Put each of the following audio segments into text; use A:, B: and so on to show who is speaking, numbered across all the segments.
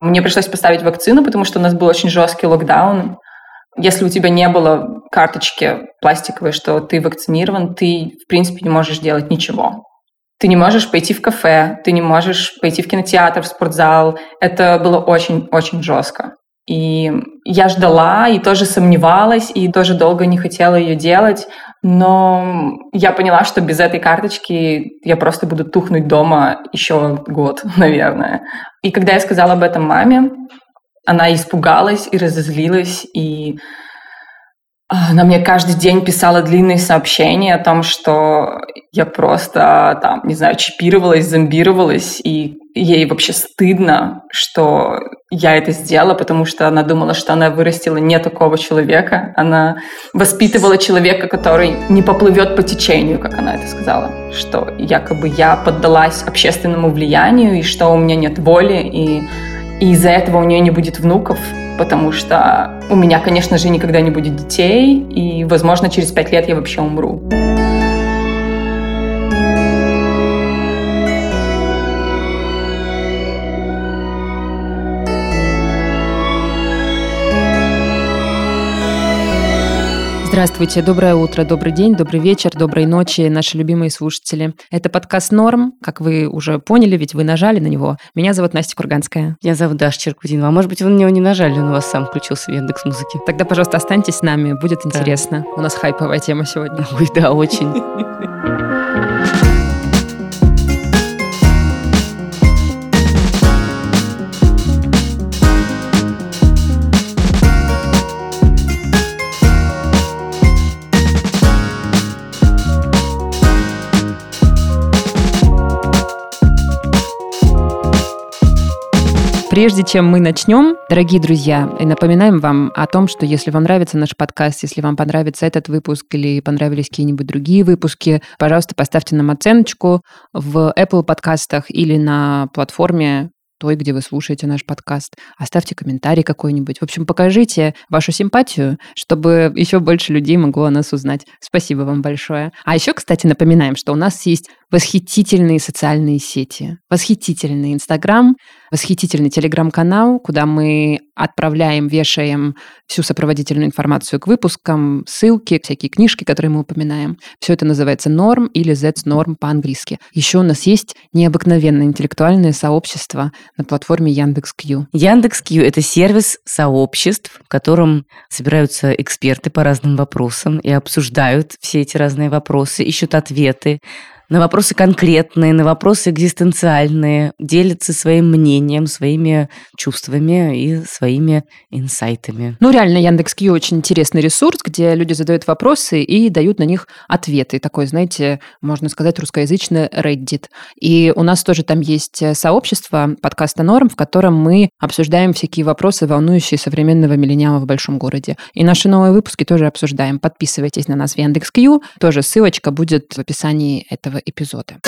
A: Мне пришлось поставить вакцину, потому что у нас был очень жесткий локдаун. Если у тебя не было карточки пластиковой, что ты вакцинирован, ты, в принципе, не можешь делать ничего. Ты не можешь пойти в кафе, ты не можешь пойти в кинотеатр, в спортзал. Это было очень-очень жестко. И я ждала, и тоже сомневалась, и тоже долго не хотела ее делать. Но я поняла, что без этой карточки я просто буду тухнуть дома еще год, наверное. И когда я сказала об этом маме, она испугалась и разозлилась, и она мне каждый день писала длинные сообщения о том, что я просто, там, не знаю, чипировалась, зомбировалась, и ей вообще стыдно, что я это сделала, потому что она думала, что она вырастила не такого человека. Она воспитывала человека, который не поплывет по течению, как она это сказала. Что якобы я поддалась общественному влиянию, и что у меня нет воли, и, и из-за этого у нее не будет внуков потому что у меня, конечно же, никогда не будет детей, и, возможно, через пять лет я вообще умру.
B: Здравствуйте, доброе утро, добрый день, добрый вечер, доброй ночи, наши любимые слушатели. Это подкаст «Норм», как вы уже поняли, ведь вы нажали на него. Меня зовут Настя Курганская.
C: Меня зовут Даша Черкудинова. А может быть, вы на него не нажали, он у вас сам включился в Яндекс Музыки.
B: Тогда, пожалуйста, останьтесь с нами, будет интересно. Да. У нас хайповая тема сегодня.
C: Ой, да, очень.
B: Прежде чем мы начнем, дорогие друзья, напоминаем вам о том, что если вам нравится наш подкаст, если вам понравится этот выпуск или понравились какие-нибудь другие выпуски, пожалуйста, поставьте нам оценочку в Apple подкастах или на платформе той, где вы слушаете наш подкаст. Оставьте комментарий какой-нибудь. В общем, покажите вашу симпатию, чтобы еще больше людей могло о нас узнать. Спасибо вам большое. А еще, кстати, напоминаем, что у нас есть восхитительные социальные сети. Восхитительный Инстаграм, восхитительный Телеграм-канал, куда мы отправляем, вешаем всю сопроводительную информацию к выпускам, ссылки, всякие книжки, которые мы упоминаем. Все это называется норм или Z-норм по-английски. Еще у нас есть необыкновенное интеллектуальное сообщество на платформе Яндекс.Кью.
C: Яндекс.Кью – это сервис сообществ, в котором собираются эксперты по разным вопросам и обсуждают все эти разные вопросы, ищут ответы на вопросы конкретные, на вопросы экзистенциальные, делятся своим мнением, своими чувствами и своими инсайтами.
B: Ну, реально, Яндекс.Кью очень интересный ресурс, где люди задают вопросы и дают на них ответы. Такой, знаете, можно сказать, русскоязычный Reddit. И у нас тоже там есть сообщество подкаста «Норм», в котором мы обсуждаем всякие вопросы, волнующие современного миллениала в большом городе. И наши новые выпуски тоже обсуждаем. Подписывайтесь на нас в Яндекс.Кью. Тоже ссылочка будет в описании этого эпизода.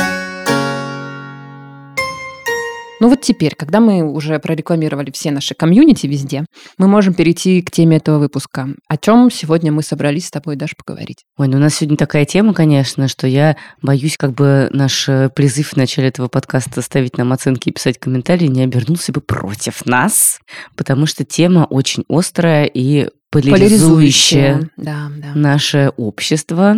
B: Ну вот теперь, когда мы уже прорекламировали все наши комьюнити везде, мы можем перейти к теме этого выпуска. О чем сегодня мы собрались с тобой, даже поговорить?
C: Ой, ну у нас сегодня такая тема, конечно, что я боюсь, как бы наш э, призыв в начале этого подкаста ставить нам оценки и писать комментарии не обернулся бы против нас, потому что тема очень острая и поляризующее да, да. наше общество.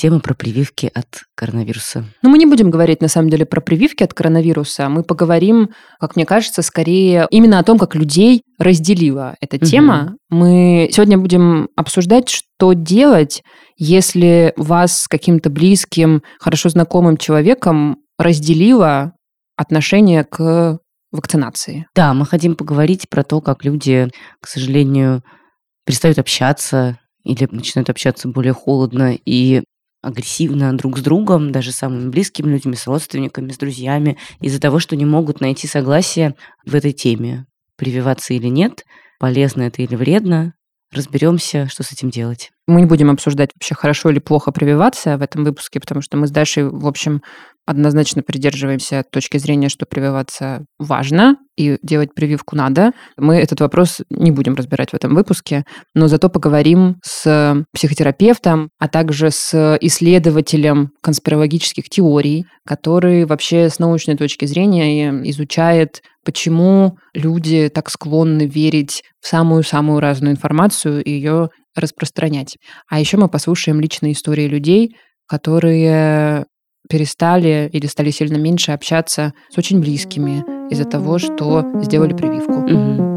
C: Тема про прививки от коронавируса.
B: Ну, мы не будем говорить, на самом деле, про прививки от коронавируса. Мы поговорим, как мне кажется, скорее именно о том, как людей разделила эта угу. тема. Мы сегодня будем обсуждать, что делать, если вас с каким-то близким, хорошо знакомым человеком разделило отношение к вакцинации.
C: Да, мы хотим поговорить про то, как люди, к сожалению, перестают общаться или начинают общаться более холодно и агрессивно друг с другом, даже самыми близкими людьми, с родственниками, с друзьями, из-за того, что не могут найти согласие в этой теме. Прививаться или нет, полезно это или вредно, разберемся, что с этим делать.
B: Мы не будем обсуждать вообще, хорошо или плохо прививаться в этом выпуске, потому что мы с Дашей, в общем, однозначно придерживаемся точки зрения, что прививаться важно и делать прививку надо. Мы этот вопрос не будем разбирать в этом выпуске, но зато поговорим с психотерапевтом, а также с исследователем конспирологических теорий, который вообще с научной точки зрения изучает, почему люди так склонны верить в самую-самую разную информацию и ее распространять. А еще мы послушаем личные истории людей, которые перестали или стали сильно меньше общаться с очень близкими из-за того, что сделали прививку.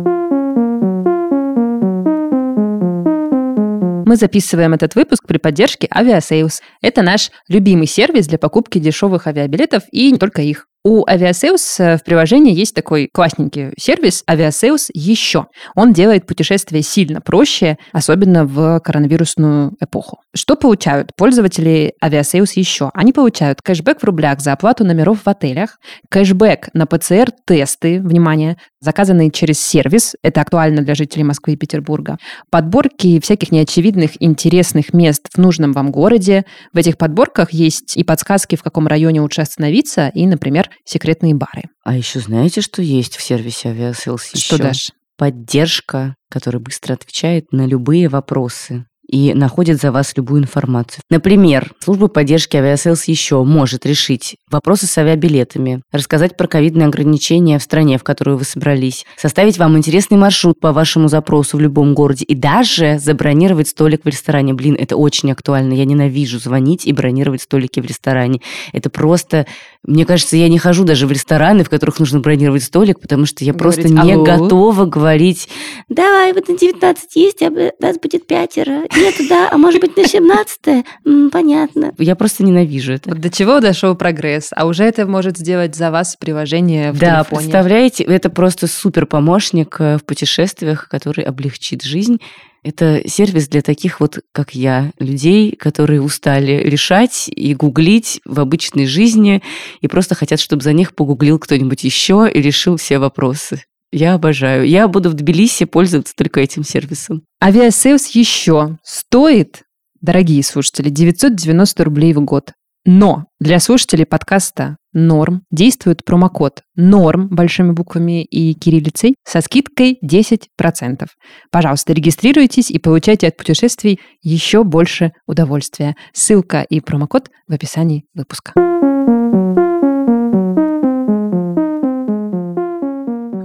B: Мы записываем этот выпуск при поддержке Aviasales. Это наш любимый сервис для покупки дешевых авиабилетов и не только их. У Aviasales э, в приложении есть такой классненький сервис Aviasales еще. Он делает путешествия сильно проще, особенно в коронавирусную эпоху. Что получают пользователи Aviasales еще? Они получают кэшбэк в рублях за оплату номеров в отелях, кэшбэк на ПЦР-тесты, внимание, заказанные через сервис, это актуально для жителей Москвы и Петербурга, подборки всяких неочевидных интересных мест в нужном вам городе. В этих подборках есть и подсказки, в каком районе лучше остановиться, и, например, секретные бары.
C: А еще знаете, что есть в сервисе Aviasales
B: Что, Даш?
C: Поддержка, которая быстро отвечает на любые вопросы и находит за вас любую информацию. Например, служба поддержки Aviasales еще может решить вопросы с авиабилетами, рассказать про ковидные ограничения в стране, в которую вы собрались, составить вам интересный маршрут по вашему запросу в любом городе и даже забронировать столик в ресторане. Блин, это очень актуально. Я ненавижу звонить и бронировать столики в ресторане. Это просто... Мне кажется, я не хожу даже в рестораны, в которых нужно бронировать столик, потому что я Говорить, просто не алло. готова говорить «Давай, вот на 19 есть, а нас будет пятеро, нет, да, а может быть на 17 Понятно. Я просто ненавижу это.
B: Вот до чего дошел прогресс? А уже это может сделать за вас приложение в
C: да, телефоне. представляете, это просто супер помощник э, в путешествиях, который облегчит жизнь. Это сервис для таких вот, как я, людей, которые устали решать и гуглить в обычной жизни и просто хотят, чтобы за них погуглил кто-нибудь еще и решил все вопросы. Я обожаю. Я буду в Тбилиси пользоваться только этим сервисом.
B: Aviasales еще стоит, дорогие слушатели, 990 рублей в год. Но для слушателей подкаста «Норм» действует промокод «Норм» большими буквами и кириллицей со скидкой 10%. Пожалуйста, регистрируйтесь и получайте от путешествий еще больше удовольствия. Ссылка и промокод в описании выпуска.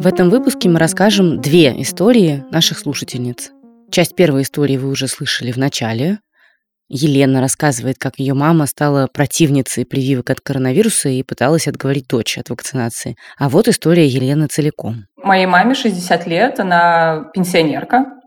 C: В этом выпуске мы расскажем две истории наших слушательниц. Часть первой истории вы уже слышали в начале. Елена рассказывает, как ее мама стала противницей прививок от коронавируса и пыталась отговорить дочь от вакцинации. А вот история Елены целиком.
A: Моей маме 60 лет, она пенсионерка.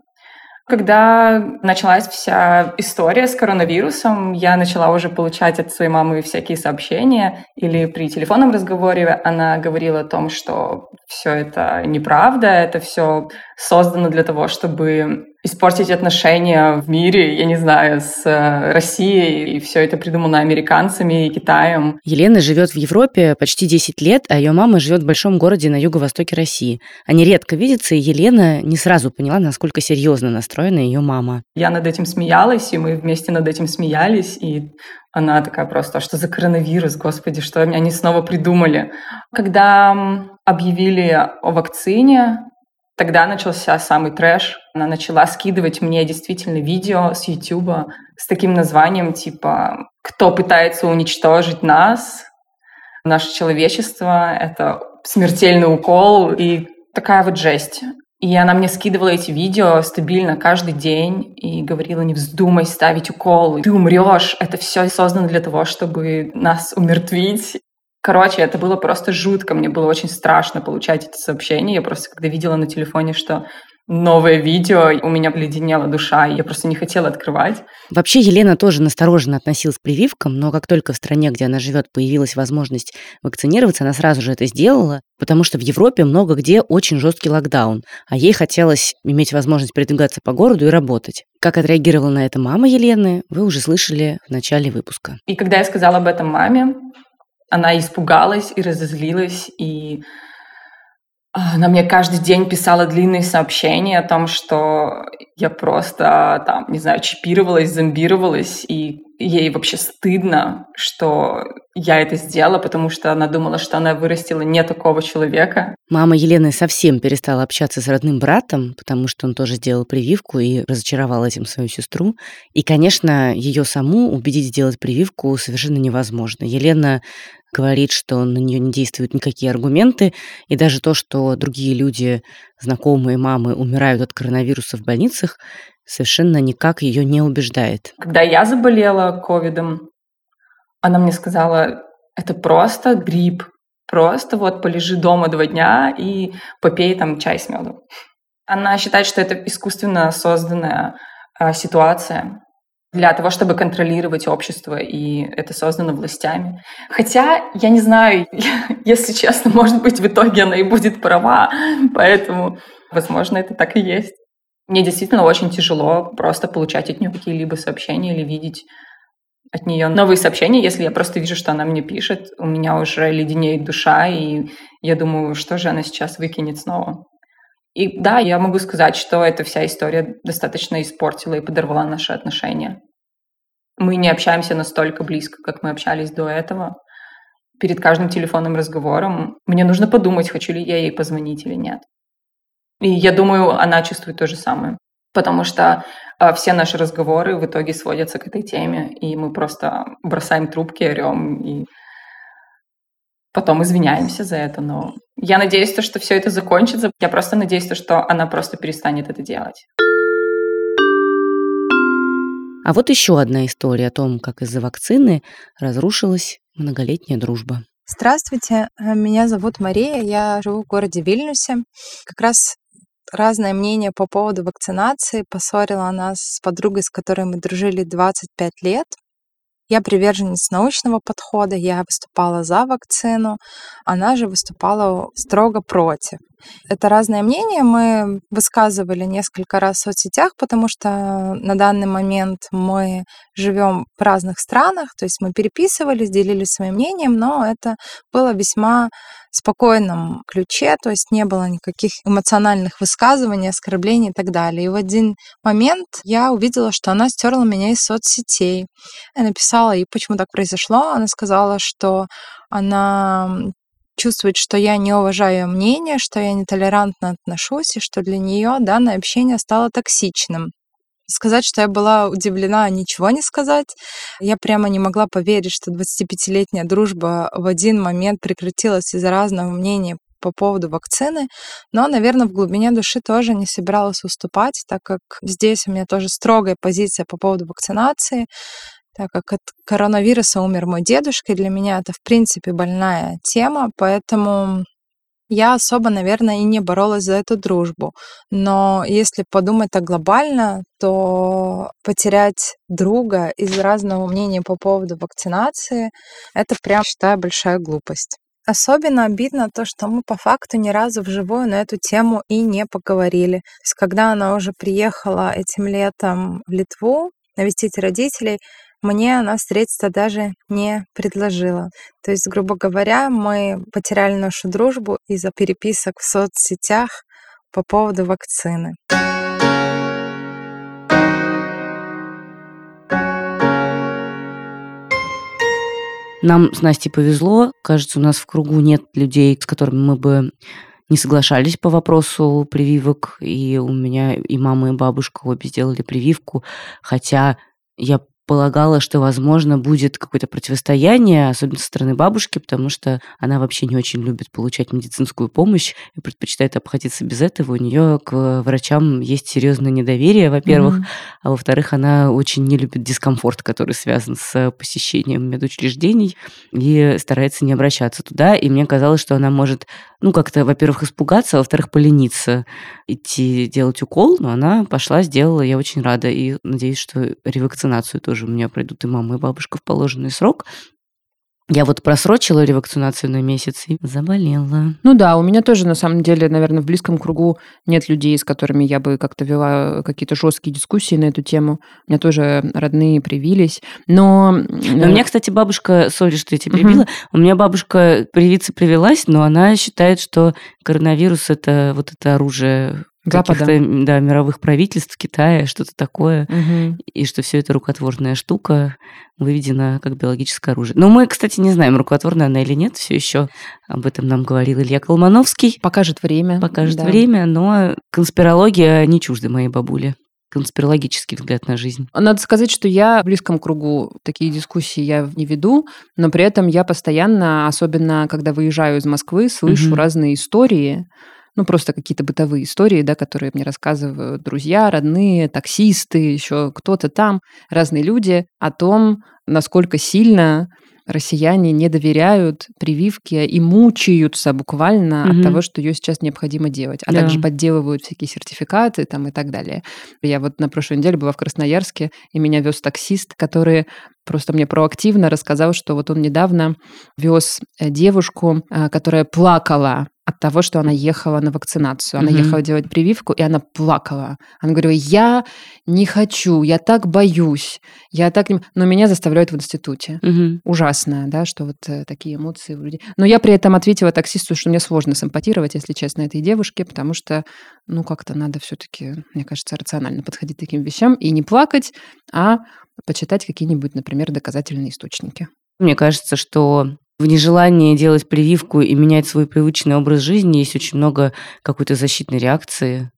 A: Когда началась вся история с коронавирусом, я начала уже получать от своей мамы всякие сообщения, или при телефонном разговоре она говорила о том, что все это неправда, это все создано для того, чтобы испортить отношения в мире, я не знаю, с э, Россией, и все это придумано американцами и Китаем.
C: Елена живет в Европе почти 10 лет, а ее мама живет в большом городе на юго-востоке России. Они редко видятся, и Елена не сразу поняла, насколько серьезно настроена ее мама.
A: Я над этим смеялась, и мы вместе над этим смеялись, и она такая просто, а что за коронавирус, господи, что они снова придумали? Когда объявили о вакцине, Тогда начался самый трэш. Она начала скидывать мне действительно видео с YouTube с таким названием типа «Кто пытается уничтожить нас?» Наше человечество — это смертельный укол и такая вот жесть. И она мне скидывала эти видео стабильно каждый день и говорила, не вздумай ставить укол, ты умрешь, это все создано для того, чтобы нас умертвить. Короче, это было просто жутко. Мне было очень страшно получать эти сообщения. Я просто, когда видела на телефоне, что новое видео, у меня обледенела душа, и я просто не хотела открывать.
C: Вообще Елена тоже настороженно относилась к прививкам, но как только в стране, где она живет, появилась возможность вакцинироваться, она сразу же это сделала, потому что в Европе много где очень жесткий локдаун, а ей хотелось иметь возможность передвигаться по городу и работать. Как отреагировала на это мама Елены, вы уже слышали в начале выпуска.
A: И когда я сказала об этом маме, она испугалась и разозлилась, и Она мне каждый день писала длинные сообщения о том, что я просто там, не знаю, чипировалась, зомбировалась, и ей вообще стыдно, что я это сделала, потому что она думала, что она вырастила не такого человека.
C: Мама Елены совсем перестала общаться с родным братом, потому что он тоже сделал прививку и разочаровал этим свою сестру. И, конечно, ее саму убедить сделать прививку совершенно невозможно. Елена говорит, что на нее не действуют никакие аргументы, и даже то, что другие люди, знакомые мамы, умирают от коронавируса в больницах, совершенно никак ее не убеждает.
A: Когда я заболела ковидом, она мне сказала, это просто грипп, просто вот полежи дома два дня и попей там чай с медом. Она считает, что это искусственно созданная а, ситуация, для того, чтобы контролировать общество, и это создано властями. Хотя, я не знаю, если честно, может быть, в итоге она и будет права, поэтому, возможно, это так и есть. Мне действительно очень тяжело просто получать от нее какие-либо сообщения или видеть от нее новые сообщения, если я просто вижу, что она мне пишет, у меня уже леденеет душа, и я думаю, что же она сейчас выкинет снова. И да, я могу сказать, что эта вся история достаточно испортила и подорвала наши отношения. Мы не общаемся настолько близко, как мы общались до этого. Перед каждым телефонным разговором мне нужно подумать, хочу ли я ей позвонить или нет. И я думаю, она чувствует то же самое. Потому что э, все наши разговоры в итоге сводятся к этой теме, и мы просто бросаем трубки, орем и потом извиняемся за это, но я надеюсь, что все это закончится. Я просто надеюсь, что она просто перестанет это делать.
C: А вот еще одна история о том, как из-за вакцины разрушилась многолетняя дружба.
D: Здравствуйте, э, меня зовут Мария, я живу в городе Вильнюсе. Как раз разное мнение по поводу вакцинации поссорила нас с подругой, с которой мы дружили 25 лет. Я приверженец научного подхода, я выступала за вакцину, она же выступала строго против. Это разное мнение мы высказывали несколько раз в соцсетях, потому что на данный момент мы живем в разных странах, то есть мы переписывались, делились своим мнением, но это было весьма спокойном ключе, то есть не было никаких эмоциональных высказываний, оскорблений и так далее. И в один момент я увидела, что она стерла меня из соцсетей. Я написала ей, почему так произошло. Она сказала, что она чувствует, что я не уважаю ее мнение, что я нетолерантно отношусь, и что для нее данное общение стало токсичным. Сказать, что я была удивлена, ничего не сказать. Я прямо не могла поверить, что 25-летняя дружба в один момент прекратилась из-за разного мнения по поводу вакцины, но, наверное, в глубине души тоже не собиралась уступать, так как здесь у меня тоже строгая позиция по поводу вакцинации так как от коронавируса умер мой дедушка, и для меня это, в принципе, больная тема, поэтому я особо, наверное, и не боролась за эту дружбу. Но если подумать так глобально, то потерять друга из разного мнения по поводу вакцинации, это прям, считаю, большая глупость. Особенно обидно то, что мы по факту ни разу вживую на эту тему и не поговорили. То есть, когда она уже приехала этим летом в Литву навестить родителей, мне она встретиться даже не предложила. То есть, грубо говоря, мы потеряли нашу дружбу из-за переписок в соцсетях по поводу вакцины.
C: Нам с Настей повезло. Кажется, у нас в кругу нет людей, с которыми мы бы не соглашались по вопросу прививок. И у меня и мама, и бабушка обе сделали прививку. Хотя я полагала, что, возможно, будет какое-то противостояние, особенно со стороны бабушки, потому что она вообще не очень любит получать медицинскую помощь и предпочитает обходиться без этого. У нее к врачам есть серьезное недоверие, во-первых, mm-hmm. а во-вторых, она очень не любит дискомфорт, который связан с посещением медучреждений и старается не обращаться туда. И мне казалось, что она может, ну, как-то, во-первых, испугаться, а во-вторых, полениться идти делать укол, но она пошла, сделала, я очень рада и надеюсь, что ревакцинацию тоже у меня пройдут и мама, и бабушка в положенный срок. Я вот просрочила ревакцинацию на месяц и заболела.
B: Ну да, у меня тоже, на самом деле, наверное, в близком кругу нет людей, с которыми я бы как-то вела какие-то жесткие дискуссии на эту тему. У меня тоже родные привились. Но...
C: но у меня, кстати, бабушка, сори, что я тебя перебила, угу. у меня бабушка привиться привелась, но она считает, что коронавирус – это вот это оружие
B: Запада.
C: да, мировых правительств Китая, что-то такое, угу. и что все это рукотворная штука выведена как биологическое оружие. Но мы, кстати, не знаем, рукотворная она или нет, все еще об этом нам говорил Илья Колмановский.
B: Покажет время.
C: Покажет да. время, но конспирология не чужда моей бабуле конспирологический взгляд на жизнь.
B: Надо сказать, что я в близком кругу такие дискуссии я не веду, но при этом я постоянно, особенно когда выезжаю из Москвы, слышу угу. разные истории ну, просто какие-то бытовые истории, да, которые мне рассказывают друзья, родные, таксисты, еще кто-то там, разные люди о том, насколько сильно россияне не доверяют прививке и мучаются буквально угу. от того, что ее сейчас необходимо делать, а да. также подделывают всякие сертификаты там и так далее. Я вот на прошлой неделе была в Красноярске, и меня вез таксист, который просто мне проактивно рассказал, что вот он недавно вез э, девушку, э, которая плакала от того, что она ехала на вакцинацию. Она mm-hmm. ехала делать прививку, и она плакала. Она говорила, я не хочу, я так боюсь, я так не... Но меня заставляют в институте. Mm-hmm. Ужасно, да, что вот э, такие эмоции у людей. Но я при этом ответила таксисту, что мне сложно симпатировать, если честно, этой девушке, потому что, ну, как-то надо все-таки, мне кажется, рационально подходить к таким вещам и не плакать, а почитать какие-нибудь, например, доказательные источники.
C: Мне кажется, что в нежелании делать прививку и менять свой привычный образ жизни есть очень много какой-то защитной реакции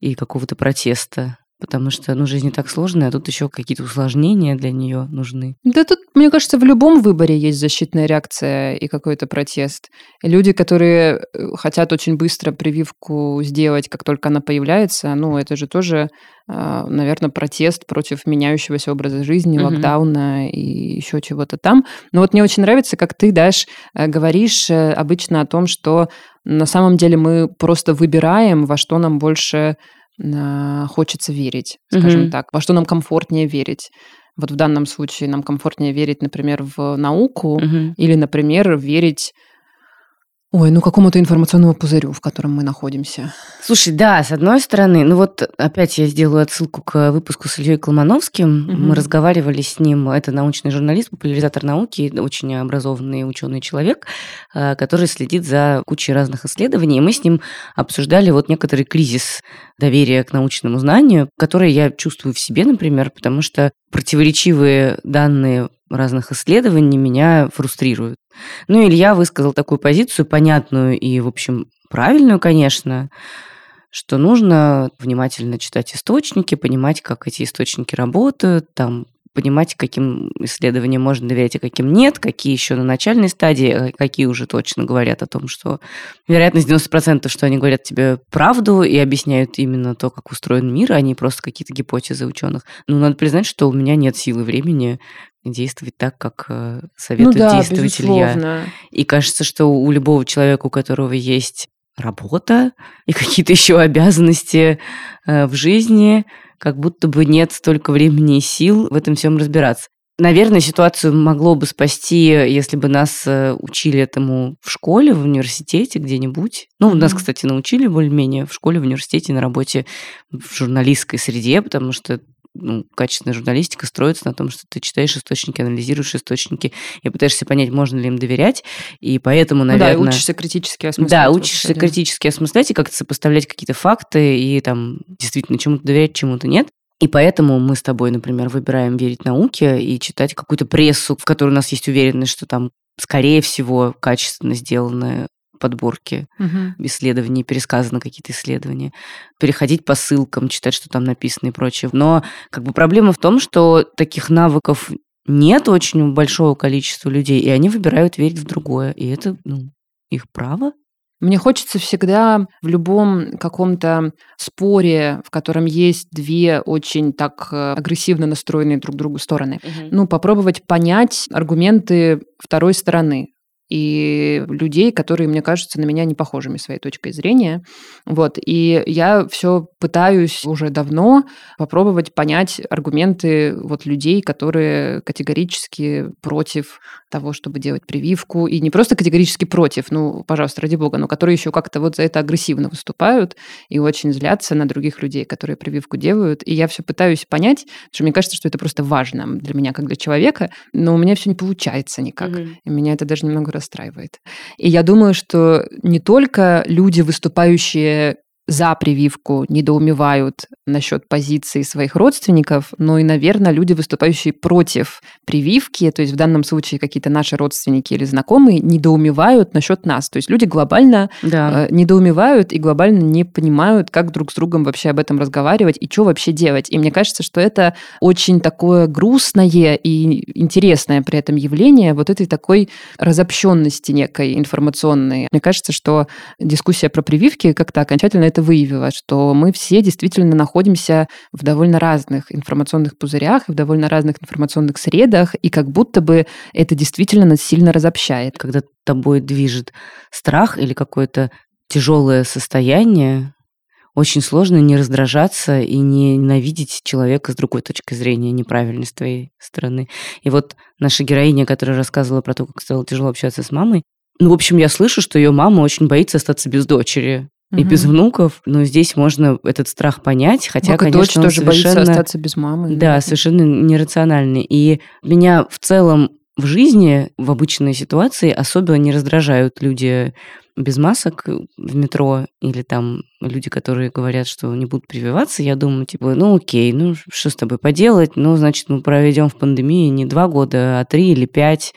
C: и какого-то протеста. Потому что, ну, жизнь не так сложная, а тут еще какие-то усложнения для нее нужны.
B: Да тут, мне кажется, в любом выборе есть защитная реакция и какой-то протест. люди, которые э, хотят очень быстро прививку сделать, как только она появляется, ну, это же тоже, а, наверное, протест против меняющегося образа жизни, локдауна и еще чего-то там. Но вот мне очень нравится, как ты, Даш, э, говоришь э, обычно о том, что на самом деле мы просто выбираем, во что нам больше хочется верить, скажем угу. так, во что нам комфортнее верить. Вот в данном случае нам комфортнее верить, например, в науку угу. или, например, верить Ой, ну какому-то информационному пузырю, в котором мы находимся.
C: Слушай, да, с одной стороны, ну вот опять я сделаю отсылку к выпуску с Ильей Колмановским. Угу. Мы разговаривали с ним, это научный журналист, популяризатор науки, очень образованный ученый человек, э, который следит за кучей разных исследований. И мы с ним обсуждали вот некоторый кризис доверия к научному знанию, который я чувствую в себе, например, потому что противоречивые данные разных исследований меня фрустрируют. Ну, Илья высказал такую позицию, понятную и, в общем, правильную, конечно, что нужно внимательно читать источники, понимать, как эти источники работают, там понимать, каким исследованиям можно доверять, а каким нет, какие еще на начальной стадии, а какие уже точно говорят о том, что вероятность 90%, что они говорят тебе правду и объясняют именно то, как устроен мир, а не просто какие-то гипотезы ученых. Ну, надо признать, что у меня нет силы времени действовать так, как э, советует ну да, действовать. Илья. И кажется, что у любого человека, у которого есть работа и какие-то еще обязанности э, в жизни, как будто бы нет столько времени и сил в этом всем разбираться. Наверное, ситуацию могло бы спасти, если бы нас э, учили этому в школе, в университете где-нибудь. Ну, нас, кстати, научили более-менее в школе, в университете, на работе в журналистской среде, потому что ну, качественная журналистика строится на том, что ты читаешь источники, анализируешь источники и пытаешься понять, можно ли им доверять. И поэтому, наверное...
B: Ну да, учишься критически осмыслять.
C: Да, учишься критически осмыслять и как-то сопоставлять какие-то факты и там действительно чему-то доверять, чему-то нет. И поэтому мы с тобой, например, выбираем верить науке и читать какую-то прессу, в которой у нас есть уверенность, что там скорее всего, качественно сделанное подборки угу. исследований, пересказаны какие-то исследования, переходить по ссылкам, читать, что там написано и прочее. Но как бы проблема в том, что таких навыков нет очень большого количества людей, и они выбирают верить в другое. И это ну, их право.
B: Мне хочется всегда в любом каком-то споре, в котором есть две очень так э, агрессивно настроенные друг другу стороны, угу. ну, попробовать понять аргументы второй стороны и людей, которые, мне кажется, на меня не похожими своей точкой зрения. Вот. И я все пытаюсь уже давно попробовать понять аргументы вот людей, которые категорически против того, чтобы делать прививку, и не просто категорически против, ну, пожалуйста, ради бога, но которые еще как-то вот за это агрессивно выступают и очень злятся на других людей, которые прививку делают. И я все пытаюсь понять, потому что мне кажется, что это просто важно для меня, как для человека, но у меня все не получается никак. Mm-hmm. И меня это даже немного расстраивает. И я думаю, что не только люди, выступающие за прививку недоумевают насчет позиции своих родственников, но и, наверное, люди, выступающие против прививки, то есть в данном случае какие-то наши родственники или знакомые, недоумевают насчет нас. То есть люди глобально да. э, недоумевают и глобально не понимают, как друг с другом вообще об этом разговаривать и что вообще делать. И мне кажется, что это очень такое грустное и интересное при этом явление вот этой такой разобщенности некой информационной. Мне кажется, что дискуссия про прививки как-то окончательно это это выявила, что мы все действительно находимся в довольно разных информационных пузырях, в довольно разных информационных средах, и как будто бы это действительно нас сильно разобщает.
C: Когда тобой движет страх или какое-то тяжелое состояние, очень сложно не раздражаться и не ненавидеть человека с другой точки зрения, неправильной с твоей стороны. И вот наша героиня, которая рассказывала про то, как стало тяжело общаться с мамой, ну, в общем, я слышу, что ее мама очень боится остаться без дочери и без внуков, но здесь можно этот страх понять, хотя,
B: Как
C: конечно,
B: дочь тоже совершенно... боится остаться без мамы.
C: Да, совершенно нерациональный. И меня в целом в жизни, в обычной ситуации особо не раздражают люди без масок в метро или там люди, которые говорят, что не будут прививаться, я думаю, типа, ну окей, ну что с тобой поделать? Ну, значит, мы проведем в пандемии не два года, а три или пять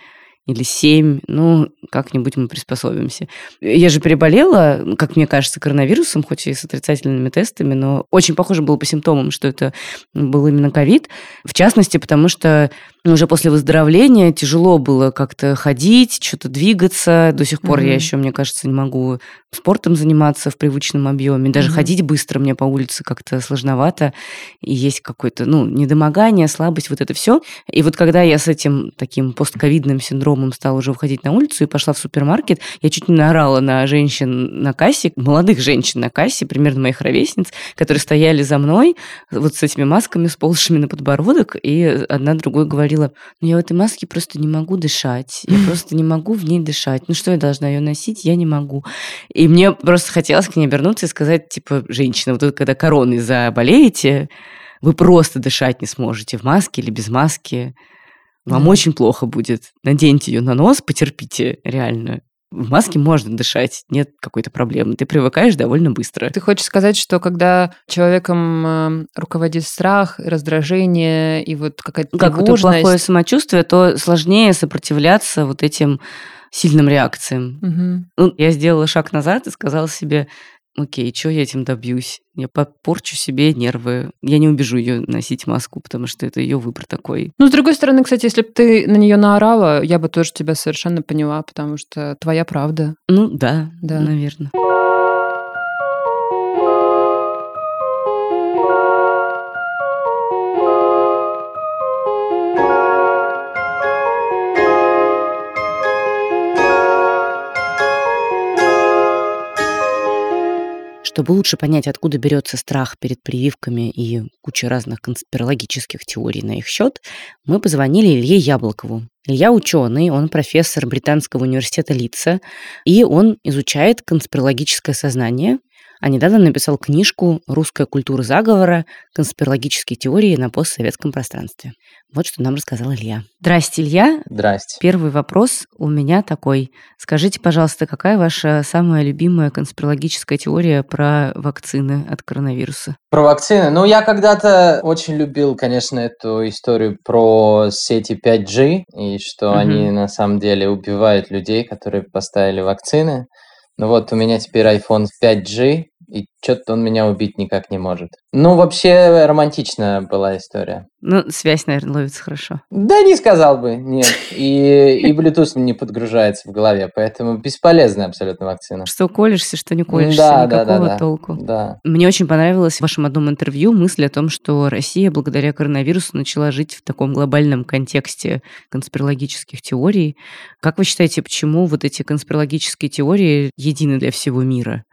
C: или семь, ну, как-нибудь мы приспособимся. Я же переболела, как мне кажется, коронавирусом, хоть и с отрицательными тестами, но очень похоже было по симптомам, что это был именно ковид. В частности, потому что уже после выздоровления тяжело было как-то ходить, что-то двигаться. До сих пор mm-hmm. я еще, мне кажется, не могу спортом заниматься в привычном объеме. Даже mm-hmm. ходить быстро мне по улице как-то сложновато. И есть какое-то, ну, недомогание, слабость, вот это все. И вот когда я с этим таким постковидным синдромом стала уже выходить на улицу и пошла в супермаркет, я чуть не наорала на женщин на кассе, молодых женщин на кассе, примерно моих ровесниц, которые стояли за мной вот с этими масками, сползшими на подбородок, и одна другой говорила, ну я в этой маске просто не могу дышать, я просто не могу в ней дышать. Ну что я должна ее носить? Я не могу. И мне просто хотелось к ней обернуться и сказать, типа, женщина, вот когда короной заболеете, вы просто дышать не сможете в маске или без маски. Вам mm. очень плохо будет. Наденьте ее на нос, потерпите реально в маске можно дышать, нет какой-то проблемы. Ты привыкаешь довольно быстро.
B: Ты хочешь сказать, что когда человеком э, руководит страх, раздражение и вот какая-то
C: тревожность... Как плохое самочувствие, то сложнее сопротивляться вот этим сильным реакциям. Угу. Ну, я сделала шаг назад и сказала себе, окей, что я этим добьюсь? Я попорчу себе нервы. Я не убежу ее носить маску, потому что это ее выбор такой.
B: Ну, с другой стороны, кстати, если бы ты на нее наорала, я бы тоже тебя совершенно поняла, потому что твоя правда.
C: Ну, да, да. наверное. Чтобы лучше понять, откуда берется страх перед прививками и куча разных конспирологических теорий на их счет, мы позвонили Илье Яблокову. Илья ученый, он профессор Британского университета Лица, и он изучает конспирологическое сознание, а недавно написал книжку «Русская культура заговора. Конспирологические теории на постсоветском пространстве». Вот что нам рассказал Илья. Здрасте, Илья.
E: Здрасте.
C: Первый вопрос у меня такой. Скажите, пожалуйста, какая ваша самая любимая конспирологическая теория про вакцины от коронавируса?
E: Про вакцины? Ну, я когда-то очень любил, конечно, эту историю про сети 5G, и что угу. они на самом деле убивают людей, которые поставили вакцины. Ну вот у меня теперь iPhone 5G, и что-то он меня убить никак не может. Ну, вообще романтичная была история.
C: Ну, связь, наверное, ловится хорошо.
E: Да, не сказал бы, нет. И, и Bluetooth не подгружается в голове, поэтому бесполезная абсолютно вакцина.
C: Что колешься, что не колешься,
E: Да,
C: никакого
E: да, да.
C: толку.
E: Да.
C: Мне очень понравилась в вашем одном интервью мысль о том, что Россия благодаря коронавирусу начала жить в таком глобальном контексте конспирологических теорий. Как вы считаете, почему вот эти конспирологические теории едины для всего мира?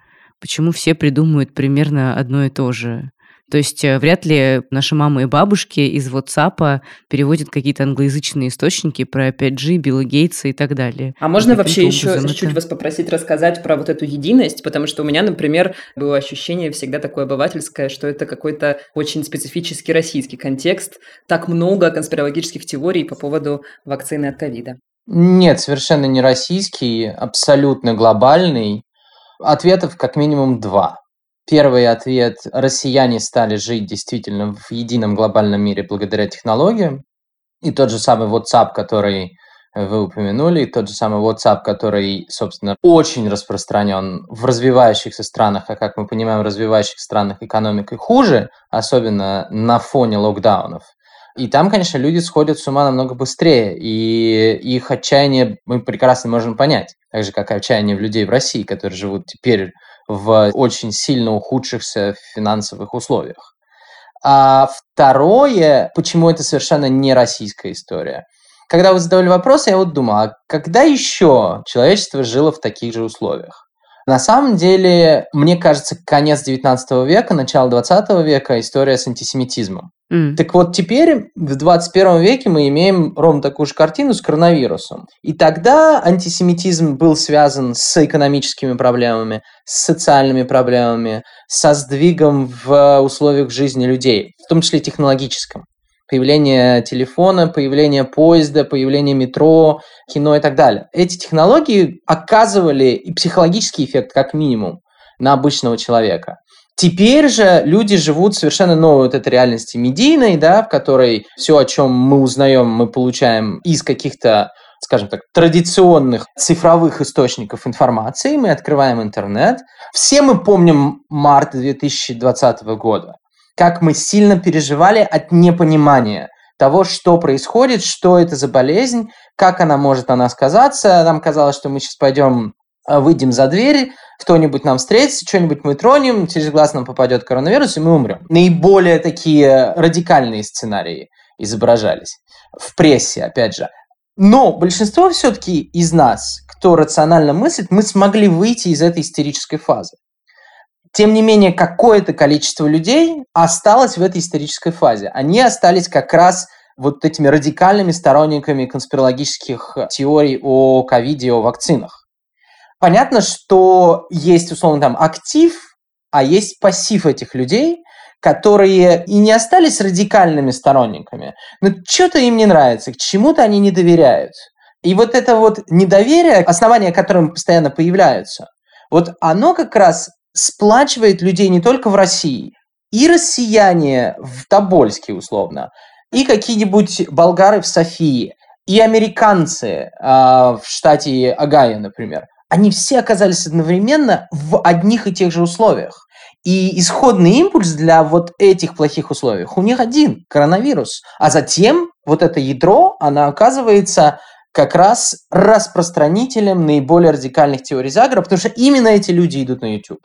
C: Почему все придумывают примерно одно и то же? То есть э, вряд ли наши мамы и бабушки из WhatsApp переводят какие-то англоязычные источники про 5G, Билла Гейтса и так далее.
A: А можно
C: И
A: вообще еще
C: это-
A: вас попросить рассказать про вот эту единость, потому что у меня, например, было ощущение всегда такое обывательское, что это какой-то очень специфический российский контекст. Так много конспирологических теорий по поводу вакцины от ковида.
E: Нет, совершенно не российский, абсолютно глобальный. Ответов как минимум два. Первый ответ – россияне стали жить действительно в едином глобальном мире благодаря технологиям. И тот же самый WhatsApp, который вы упомянули, тот же самый WhatsApp, который, собственно, очень распространен в развивающихся странах, а как мы понимаем, в развивающихся странах экономика хуже, особенно на фоне локдаунов. И там, конечно, люди сходят с ума намного быстрее, и их отчаяние мы прекрасно можем понять, так же, как и отчаяние в людей в России, которые живут теперь в очень сильно ухудшихся финансовых условиях. А второе, почему это совершенно не российская история. Когда вы задавали вопрос, я вот думал, а когда еще человечество жило в таких же условиях? На самом деле, мне кажется, конец 19 века, начало 20 века история с антисемитизмом.
C: М.
E: Так вот, теперь в 21 веке мы имеем ровно такую же картину с коронавирусом. И тогда антисемитизм был связан с экономическими проблемами, с социальными проблемами, со сдвигом в условиях жизни людей, в том числе технологическом. Появление телефона, появление поезда, появление метро, кино и так далее. Эти технологии оказывали и психологический эффект, как минимум, на обычного человека. Теперь же люди живут совершенно новой вот этой реальности медийной, да, в которой все, о чем мы узнаем, мы получаем из каких-то, скажем так, традиционных цифровых источников информации. Мы открываем интернет. Все мы помним март 2020 года, как мы сильно переживали от непонимания того, что происходит, что это за болезнь, как она может на нас сказаться. Нам казалось, что мы сейчас пойдем а, выйдем за дверь, кто-нибудь нам встретится, что-нибудь мы тронем, через глаз нам попадет коронавирус, и мы умрем. Наиболее такие радикальные сценарии изображались в прессе, опять же. Но большинство все-таки из нас, кто рационально мыслит, мы смогли выйти из этой истерической фазы. Тем не менее, какое-то количество людей осталось в этой исторической фазе. Они остались как раз вот этими радикальными сторонниками конспирологических теорий о ковиде, о вакцинах. Понятно, что есть, условно, там актив, а есть пассив этих людей, которые и не остались радикальными сторонниками, но что-то им не нравится, к чему-то они не доверяют. И вот это вот недоверие, основания которым постоянно появляются, вот оно как раз сплачивает людей не только в России, и россияне в Тобольске, условно, и какие-нибудь болгары в Софии, и американцы э, в штате Агая, например. Они все оказались одновременно в одних и тех же условиях. И исходный импульс для вот этих плохих условий у них один – коронавирус. А затем вот это ядро, оно оказывается как раз распространителем наиболее радикальных теорий заговора, потому что именно эти люди идут на YouTube.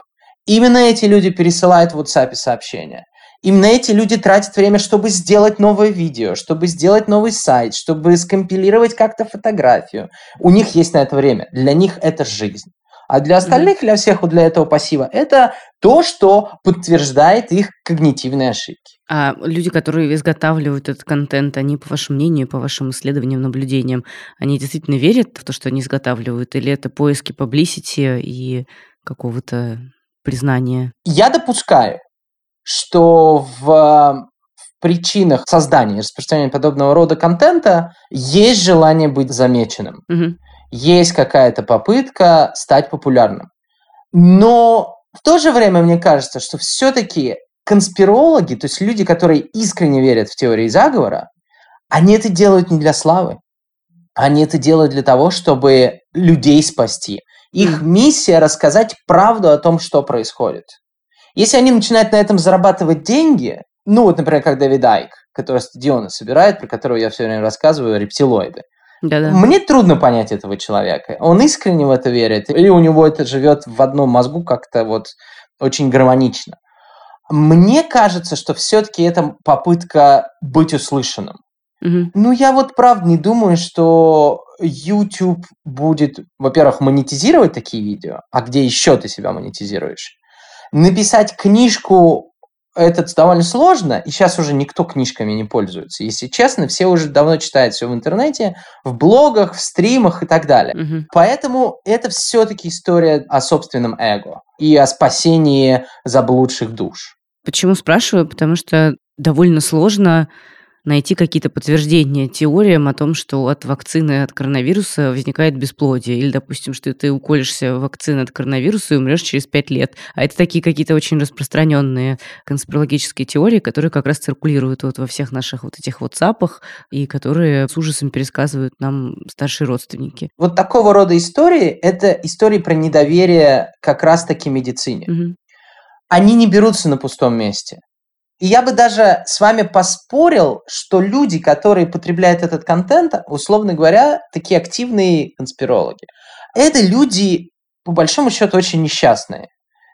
E: Именно эти люди пересылают в WhatsApp сообщения. Именно эти люди тратят время, чтобы сделать новое видео, чтобы сделать новый сайт, чтобы скомпилировать как-то фотографию. У них есть на это время. Для них это жизнь. А для остальных, для всех вот для этого пассива, это то, что подтверждает их когнитивные ошибки.
C: А люди, которые изготавливают этот контент, они, по вашему мнению, по вашим исследованиям, наблюдениям, они действительно верят в то, что они изготавливают? Или это поиски publicity и какого-то признания?
E: Я допускаю, что в, в причинах создания и распространения подобного рода контента есть желание быть замеченным.
C: Мгм.
E: Есть какая-то попытка стать популярным. Но в то же время мне кажется, что все-таки конспирологи, то есть люди, которые искренне верят в теории заговора, они это делают не для славы. Они это делают для того, чтобы людей спасти. Их миссия рассказать правду о том, что происходит. Если они начинают на этом зарабатывать деньги, ну вот, например, как Дэвид Айк, который стадионы собирает, про которого я все время рассказываю, рептилоиды.
C: Да-да.
E: Мне трудно понять этого человека. Он искренне в это верит, или у него это живет в одном мозгу как-то вот очень гармонично. Мне кажется, что все-таки это попытка быть услышанным.
C: Мгм.
E: Ну, я вот правда не думаю, что YouTube будет, во-первых, монетизировать такие видео, а где еще ты себя монетизируешь? Написать книжку это довольно сложно, и сейчас уже никто книжками не пользуется. Если честно, все уже давно читают все в интернете, в блогах, в стримах и так далее.
C: Мгм.
E: Поэтому это все-таки история о собственном эго и о спасении заблудших душ.
C: Почему спрашиваю? Потому что довольно сложно найти какие-то подтверждения теориям о том, что от вакцины от коронавируса возникает бесплодие. Или, допустим, что ты уколешься вакциной от коронавируса и умрешь через пять лет. А это такие какие-то очень распространенные конспирологические теории, которые как раз циркулируют вот во всех наших вот этих вот сапах и которые с ужасом пересказывают нам старшие родственники.
E: Вот такого рода истории – это истории про недоверие как раз-таки медицине.
C: Мгм.
E: Они не берутся на пустом месте. И я бы даже с вами поспорил, что люди, которые потребляют этот контент, условно говоря, такие активные конспирологи, это люди, по большому счету, очень несчастные.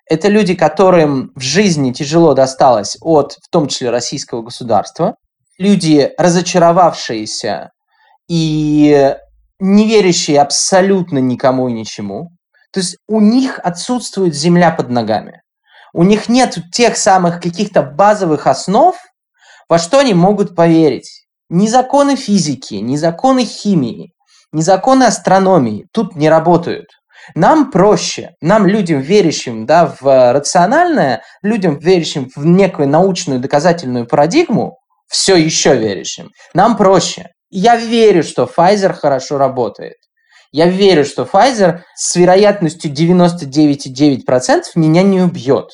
E: Это люди, которым в жизни тяжело досталось от, в том числе, российского государства. Люди, разочаровавшиеся и не верящие абсолютно никому и ничему. То есть у них отсутствует земля под ногами. У них нет тех самых каких-то базовых основ, во что они могут поверить. Ни законы физики, ни законы химии, ни законы астрономии тут не работают. Нам проще, нам, людям, верящим да, в рациональное, людям, верящим в некую научную доказательную парадигму, все еще верящим, нам проще. Я верю, что Pfizer хорошо работает. Я верю, что Pfizer с вероятностью 99,9% меня не убьет.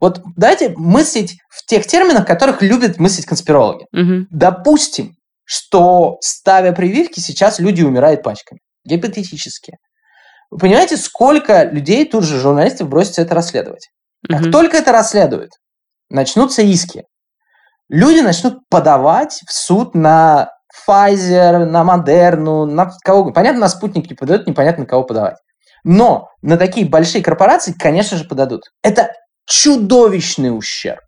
E: Вот давайте мыслить в тех терминах, которых любят мыслить конспирологи.
C: Мгм.
E: Допустим, что ставя прививки, сейчас люди умирают пачками. Гипотетически. Вы понимаете, сколько людей тут же журналистов бросятся это расследовать? Как
C: Мгм.
E: только это расследуют, начнутся иски. Люди начнут подавать в суд на Pfizer, на Модерну, на кого. Понятно, на спутник не подают, непонятно, кого подавать. Но на такие большие корпорации, конечно же, подадут. Это чудовищный ущерб.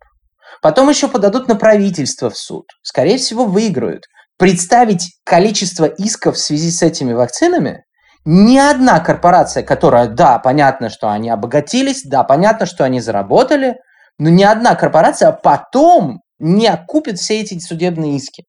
E: Потом еще подадут на правительство в суд. Скорее всего, выиграют. Представить количество исков в связи с этими вакцинами ни одна корпорация, которая, да, понятно, что они обогатились, да, понятно, что они заработали, но ни одна корпорация потом не окупит все эти судебные иски.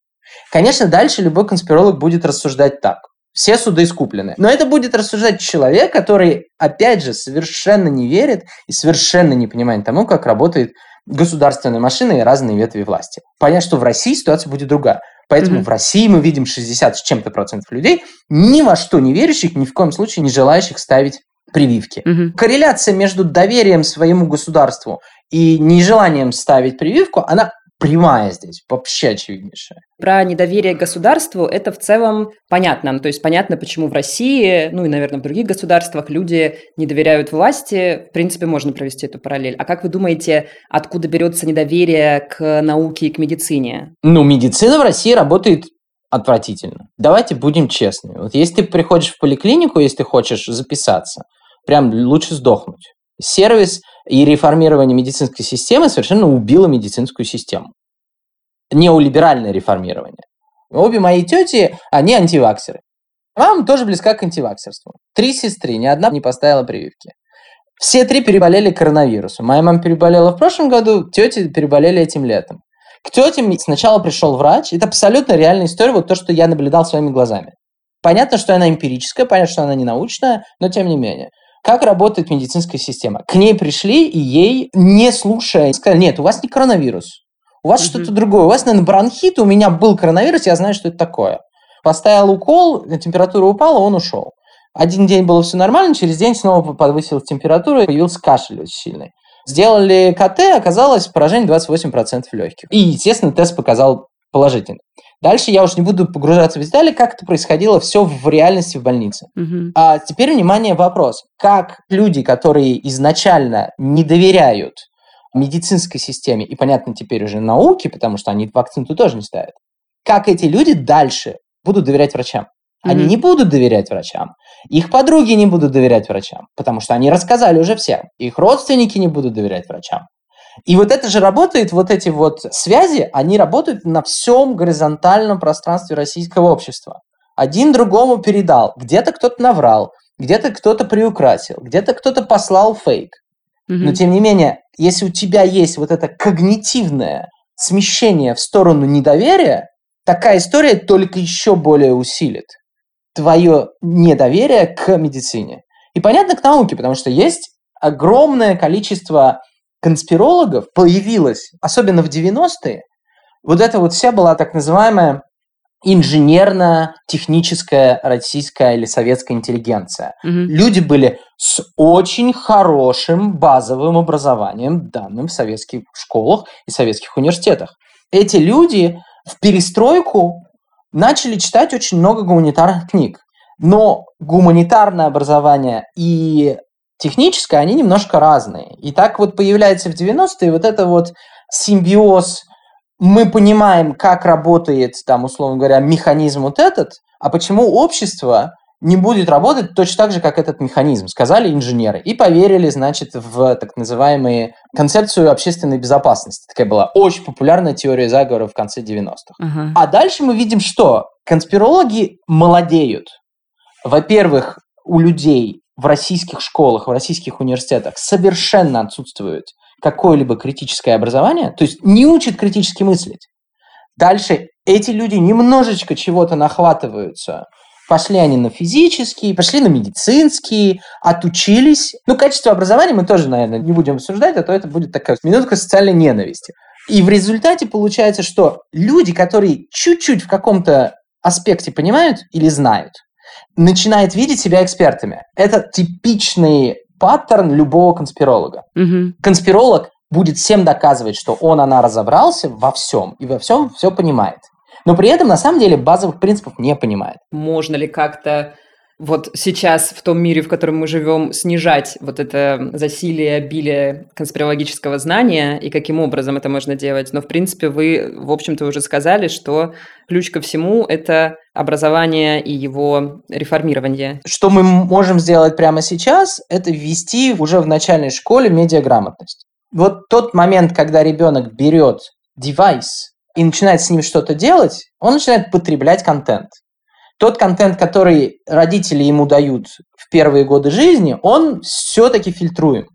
E: Конечно, дальше любой конспиролог будет рассуждать так. Все суды искуплены. Но это будет рассуждать человек, который, опять же, совершенно не верит и совершенно не понимает тому, как работает государственная машина и разные ветви власти. Понятно, что в России ситуация будет другая. Поэтому
C: Мгм.
E: в России мы видим 60 с чем-то процентов людей, ни во что не верящих, ни в коем случае не желающих ставить прививки.
C: Мгм.
E: Корреляция между доверием своему государству и нежеланием ставить прививку, она прямая здесь, вообще очевиднейшая.
B: Про недоверие к государству это в целом понятно. Ну, То есть понятно, почему в России, ну и, наверное, в других государствах люди не доверяют власти. В принципе, можно провести эту параллель. А как вы думаете, откуда берется недоверие к науке и к медицине?
E: Ну, медицина в России работает отвратительно. Давайте будем честны. Вот если ты приходишь в поликлинику, если ты хочешь записаться, прям лучше сдохнуть. Сервис и реформирование медицинской системы совершенно убило медицинскую систему. Неолиберальное реформирование. Обе мои тети, они антиваксеры. Мама тоже близка к антиваксерству. Три сестры, ни одна не поставила прививки. Все три переболели коронавирусом. Моя мама переболела в прошлом году, тети переболели этим летом. К тетям сначала пришел врач. Это абсолютно реальная история, вот то, что я наблюдал своими глазами. Понятно, что она эмпирическая, понятно, что она не научная, но тем не менее. Как работает медицинская система? К ней пришли и ей, не слушая, сказали, нет, у вас не коронавирус, у вас
C: Мгм.
E: что-то другое, у вас, наверное, бронхит, у меня был коронавирус, я знаю, что это такое. Поставил укол, температура упала, он ушел. Один день было все нормально, через день снова подвысилась температура, появился кашель очень сильный. Сделали КТ, оказалось поражение 28% легких. И, естественно, тест показал положительный. Дальше я уж не буду погружаться в детали, как это происходило все в реальности в больнице.
C: Мгм.
E: А теперь, внимание, вопрос. Как люди, которые изначально не доверяют медицинской системе и, понятно, теперь уже науке, потому что они вакцину тоже не ставят, как эти люди дальше будут доверять врачам? Они
C: Мгм.
E: не будут доверять врачам. Их подруги не будут доверять врачам, потому что они рассказали уже всем. Их родственники не будут доверять врачам. И вот это же работает, вот эти вот связи, они работают на всем горизонтальном пространстве российского общества. Один другому передал. Где-то кто-то наврал, где-то кто-то приукрасил, где-то кто-то послал фейк. Но тем не менее, если у тебя есть вот это когнитивное смещение в сторону недоверия, такая история только еще более усилит твое недоверие к медицине. И понятно, к науке, потому что есть огромное количество конспирологов появилось, особенно в 90-е. Вот это вот вся была так называемая инженерно-техническая российская или советская интеллигенция.
C: Мгм.
E: Люди были с очень хорошим базовым образованием, данным в советских школах и советских университетах. Эти люди в перестройку начали читать очень много гуманитарных книг. Но гуманитарное образование и техническое, они немножко разные. И так вот появляется в 90-е вот это вот симбиоз мы понимаем, как работает, там, условно говоря, механизм вот этот, а почему общество не будет работать точно так же, как этот механизм, сказали инженеры. И поверили, значит, в так называемые концепцию общественной безопасности. Такая была очень популярная теория заговора в конце 90-х.
C: Ага.
E: А дальше мы видим, что конспирологи молодеют. Во-первых, у людей в российских школах, в российских университетах совершенно отсутствует какое-либо критическое образование, то есть не учат критически мыслить. Дальше эти люди немножечко чего-то нахватываются. Пошли они на физические, пошли на медицинские, отучились. Ну, качество образования мы тоже, наверное, не будем обсуждать, а то это будет такая минутка социальной ненависти. И в результате получается, что люди, которые чуть-чуть в каком-то аспекте понимают или знают, начинают видеть себя экспертами. Это типичный паттерн любого конспиролога.
C: Мгм.
E: Конспиролог будет всем доказывать, что он, она разобрался во всем и во всем все понимает. Но при этом на самом деле базовых принципов не понимает.
B: Можно ли как-то вот сейчас в том мире, в котором мы живем, снижать вот это засилие, обилие конспирологического знания и каким образом это можно делать. Но, в принципе, вы, в общем-то, уже сказали, что ключ ко всему – это образование и его реформирование.
E: Что мы можем сделать прямо сейчас, это ввести уже в начальной школе медиаграмотность. Вот тот момент, когда ребенок берет девайс и начинает с ним что-то делать, он начинает потреблять контент. Тот контент, который родители ему дают в первые годы жизни, он все-таки фильтруем.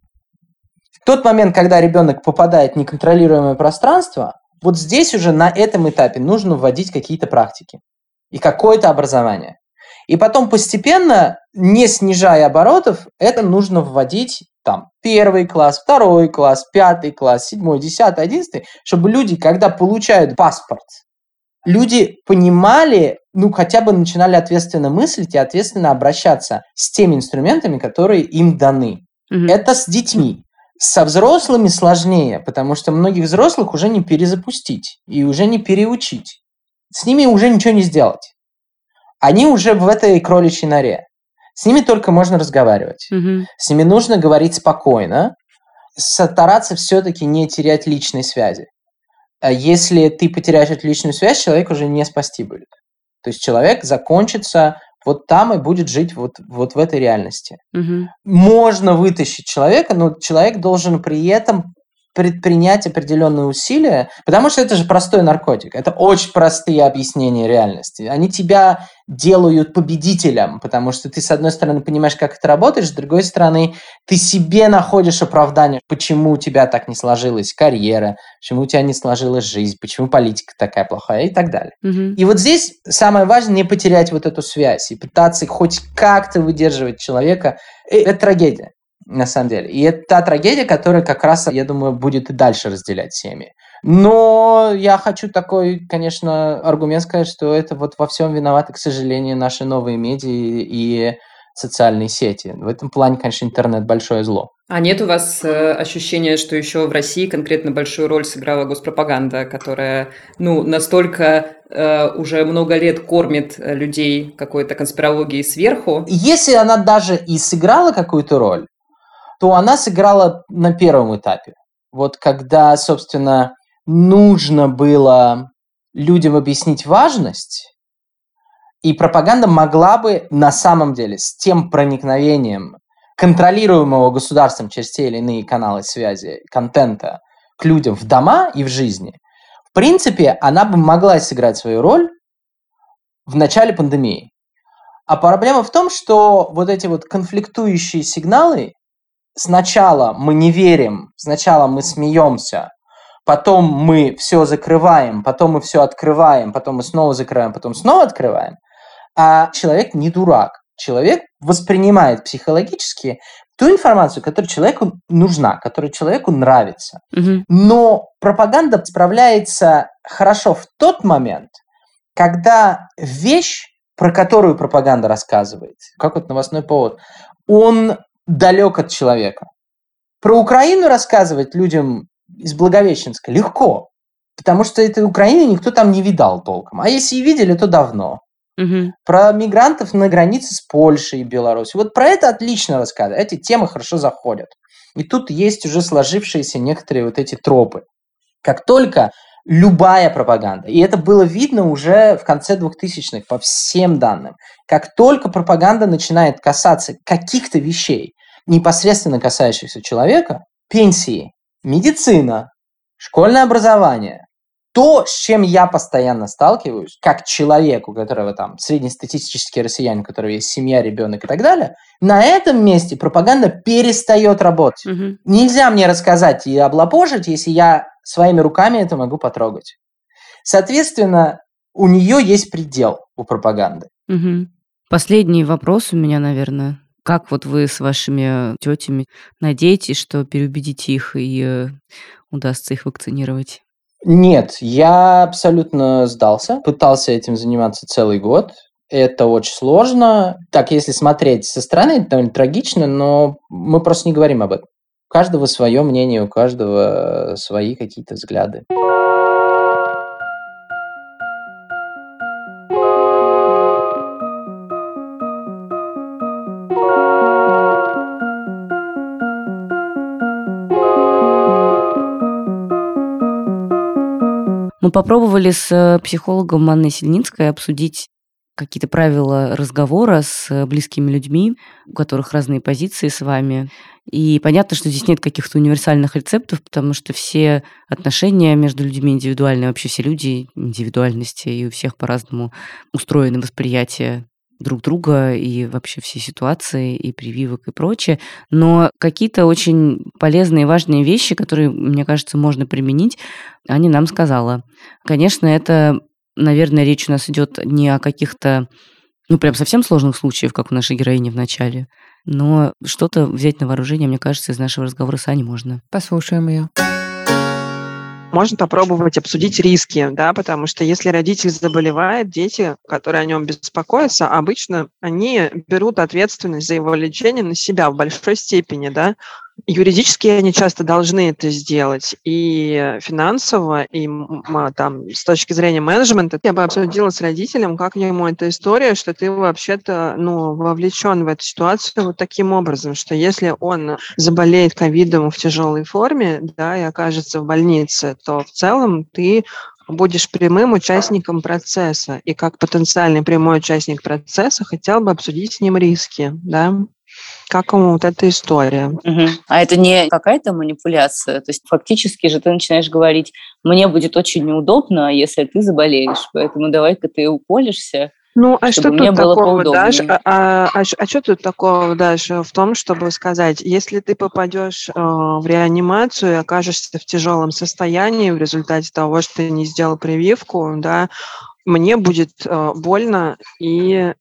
E: В тот момент, когда ребенок попадает в неконтролируемое пространство, вот здесь уже на этом этапе нужно вводить какие-то практики и какое-то образование. И потом постепенно, не снижая оборотов, это нужно вводить там первый класс, второй класс, пятый класс, седьмой, десятый, одиннадцатый, чтобы люди, когда получают паспорт, люди понимали, ну, хотя бы начинали ответственно мыслить и ответственно обращаться с теми инструментами, которые им даны.
C: Мгм.
E: Это с детьми. Со взрослыми сложнее, потому что многих взрослых уже не перезапустить и уже не переучить. С ними уже ничего не сделать. Они уже в этой кроличьей норе. С ними только можно разговаривать.
C: Мгм.
E: С ними нужно говорить спокойно, стараться все-таки не терять личной связи. А Если ты потеряешь эту личную связь, человек уже не спасти будет. То есть человек закончится вот там и будет жить вот, вот в этой реальности.
C: Мгм.
E: Можно вытащить человека, но человек должен при этом предпринять определенные усилия, потому что это же простой наркотик. Это очень простые объяснения реальности. Они тебя делают победителем, потому что ты, с одной стороны, понимаешь, как это работает, с другой стороны, ты себе находишь оправдание, почему у тебя так не сложилась карьера, почему у тебя не сложилась жизнь, почему политика такая плохая и так далее.
C: Мгм.
E: И вот здесь самое важное не потерять вот эту связь и пытаться хоть как-то выдерживать человека. Э, Это трагедия, на самом деле. И это та трагедия, которая как раз, я думаю, будет и дальше разделять семьи. Но я хочу такой, конечно, аргумент сказать, что это вот во всем виноваты, к сожалению, наши новые медиа и социальные сети. В этом плане, конечно, интернет большое зло.
B: А нет у вас э, ощущения, что еще в России конкретно большую роль сыграла госпропаганда, которая, ну, настолько э, уже много лет кормит э, людей какой-то конспирологией сверху?
E: Если она даже и сыграла какую-то роль, то она сыграла на первом этапе. вот когда, собственно, нужно было людям объяснить важность, и пропаганда могла бы на самом деле с тем проникновением контролируемого государством через те или иные каналы связи контента к людям в дома и в жизни, в принципе, она бы могла сыграть свою роль в начале пандемии. А проблема в том, что вот эти вот конфликтующие сигналы, сначала мы не верим, сначала мы смеемся, потом мы все закрываем, потом мы все открываем, потом мы снова закрываем, потом снова открываем, а человек не дурак. Человек воспринимает психологически ту информацию, которая человеку нужна, которая человеку нравится.
C: Мгм.
E: Но пропаганда справляется хорошо в тот момент, когда вещь, про которую пропаганда рассказывает, как вот новостной повод, он далек от человека. Про Украину рассказывать людям из Благовещенска легко, потому что этой Украины никто там не видал толком. А если и видели, то давно.
C: Мгм.
E: Про мигрантов на границе с Польшей и Беларусью. Вот про это отлично рассказывают. Эти темы хорошо заходят. И тут есть уже сложившиеся некоторые вот эти тропы. Как только любая пропаганда, и это было видно уже в конце 2000-х по всем данным, как только пропаганда начинает касаться каких-то вещей, непосредственно касающихся человека, пенсии, медицина, школьное образование, то, с чем я постоянно сталкиваюсь, как человек, у которого там среднестатистический россиянин, у которого есть семья, ребенок и так далее, на этом месте пропаганда перестает работать.
C: Мгм.
E: Нельзя мне рассказать и облапошить, если я своими руками это могу потрогать. Соответственно, у нее есть предел у пропаганды.
C: Мгм. Последний вопрос у меня, наверное. Как вот вы с вашими тетями надеетесь, что переубедите их и э, удастся их вакцинировать?
E: Нет, я абсолютно сдался. Пытался этим заниматься целый год. Это очень сложно. Так, если смотреть со стороны, это довольно трагично, но мы просто не говорим об этом. У каждого свое мнение, у каждого свои какие-то взгляды.
C: Мы попробовали с э, психологом Анной Сельницкой обсудить какие-то правила разговора с э, близкими людьми, у которых разные позиции с вами. И понятно, что здесь нет каких-то универсальных рецептов, потому что все отношения между людьми индивидуальны, вообще все люди индивидуальности, и у всех по-разному устроены восприятие друг друга и вообще все ситуации и прививок и прочее. Но какие-то очень полезные и важные вещи, которые, мне кажется, можно применить, Аня нам сказала. Конечно, это, наверное, речь у нас идет не о каких-то, ну, прям совсем сложных случаях, как у нашей героини в начале, но что-то взять на вооружение, мне кажется, из нашего разговора с Аней можно.
B: Послушаем ее.
F: Можно попробовать обсудить риски, да, потому что если родитель заболевает, дети, которые о нем беспокоятся, обычно они берут ответственность за его лечение на себя в большой степени, да. Юридически они часто должны это сделать, и финансово, и там с точки зрения менеджмента. Я бы обсудила с родителем, как ему эта история, что ты вообще-то ну, вовлечен в эту ситуацию вот таким образом, что если он заболеет ковидом в тяжелой форме, да, и окажется в больнице, то в целом ты будешь прямым участником процесса. И как потенциальный прямой участник процесса хотел бы обсудить с ним риски, да, как ему вот эта история.
G: Мгм. А это не какая-то манипуляция? То есть фактически же ты начинаешь говорить, мне будет очень неудобно, если ты заболеешь, поэтому давай-ка ты уколешься.
F: Ну, а
G: Чтобы
F: что
G: мне
F: тут
G: было
F: такого, Даш? А, а, а а что тут такого, Даш, в том, чтобы сказать, если ты попадешь э, в реанимацию и окажешься в тяжелом состоянии в результате того, что ты не сделал прививку, да, мне будет э, больно и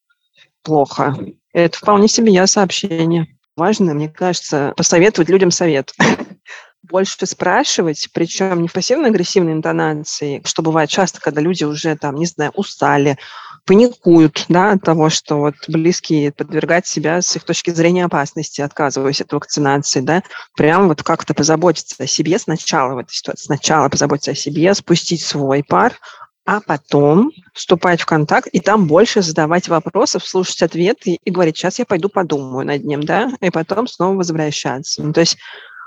F: плохо. Это вполне себе я сообщение. Важно, мне кажется, посоветовать людям совет. Больше спрашивать, причем не в пассивно-агрессивной интонации, что бывает часто, когда люди уже там, не знаю, устали, паникуют, да, от того, что вот близкие подвергать себя с их точки зрения опасности, отказываясь от вакцинации, да, прям вот как-то позаботиться о себе сначала в этой ситуации, сначала позаботиться о себе, спустить свой пар, а потом вступать в контакт и там больше задавать вопросов, слушать ответы и говорить, сейчас я пойду подумаю над ним, да, и потом снова возвращаться. Ну, то есть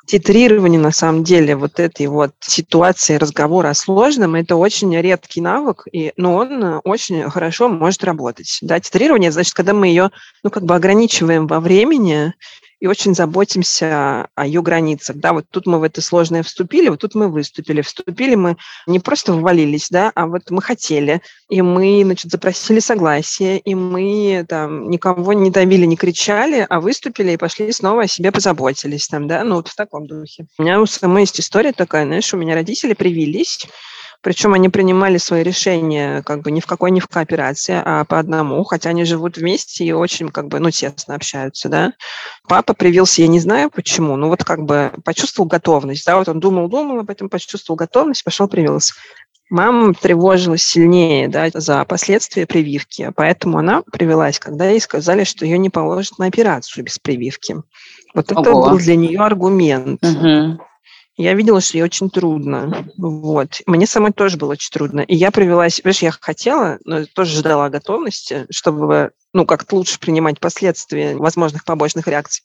F: Титрирование, на самом деле, вот этой вот ситуации разговора о сложном, это очень редкий навык, и, но он очень хорошо может работать. Да, титрирование, значит, когда мы ее, ну, как бы ограничиваем во времени, и очень заботимся о ее границах. Да, вот тут мы в это сложное вступили, вот тут мы выступили. Вступили мы не просто ввалились, да, а вот мы хотели, и мы, значит, запросили согласие, и мы там никого не давили, не кричали, а выступили и пошли снова о себе позаботились там, да, ну вот в таком духе. У меня у самой есть история такая, знаешь, у меня родители привились, причем они принимали свои решения как бы ни в какой, ни в кооперации, а по одному, хотя они живут вместе и очень как бы, ну, тесно общаются, да. Папа привился, я не знаю почему, ну вот как бы почувствовал готовность, да, вот он думал-думал об этом, почувствовал готовность, пошел привился. Мама тревожилась сильнее да, за последствия прививки, поэтому она привелась, когда ей сказали, что ее не положат на операцию без прививки. Вот Ого. это был для нее аргумент. Угу я видела, что ей очень трудно. Вот. Мне самой тоже было очень трудно. И я привелась, видишь, я хотела, но тоже ждала готовности, чтобы ну, как-то лучше принимать последствия возможных побочных реакций.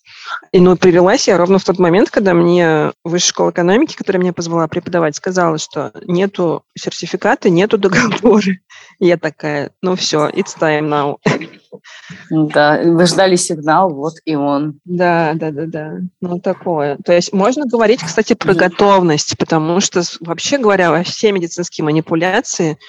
F: И, ну, привелась я ровно в тот момент, когда мне Высшая школа экономики, которая меня позвала преподавать, сказала, что нету сертификата, нету договора. И я такая, ну все, it's time now.
G: Да, вы ждали сигнал, вот и он.
F: Да, да, да, да. Ну, такое. То есть можно говорить, кстати, про готовность, потому что, вообще говоря, все медицинские манипуляции –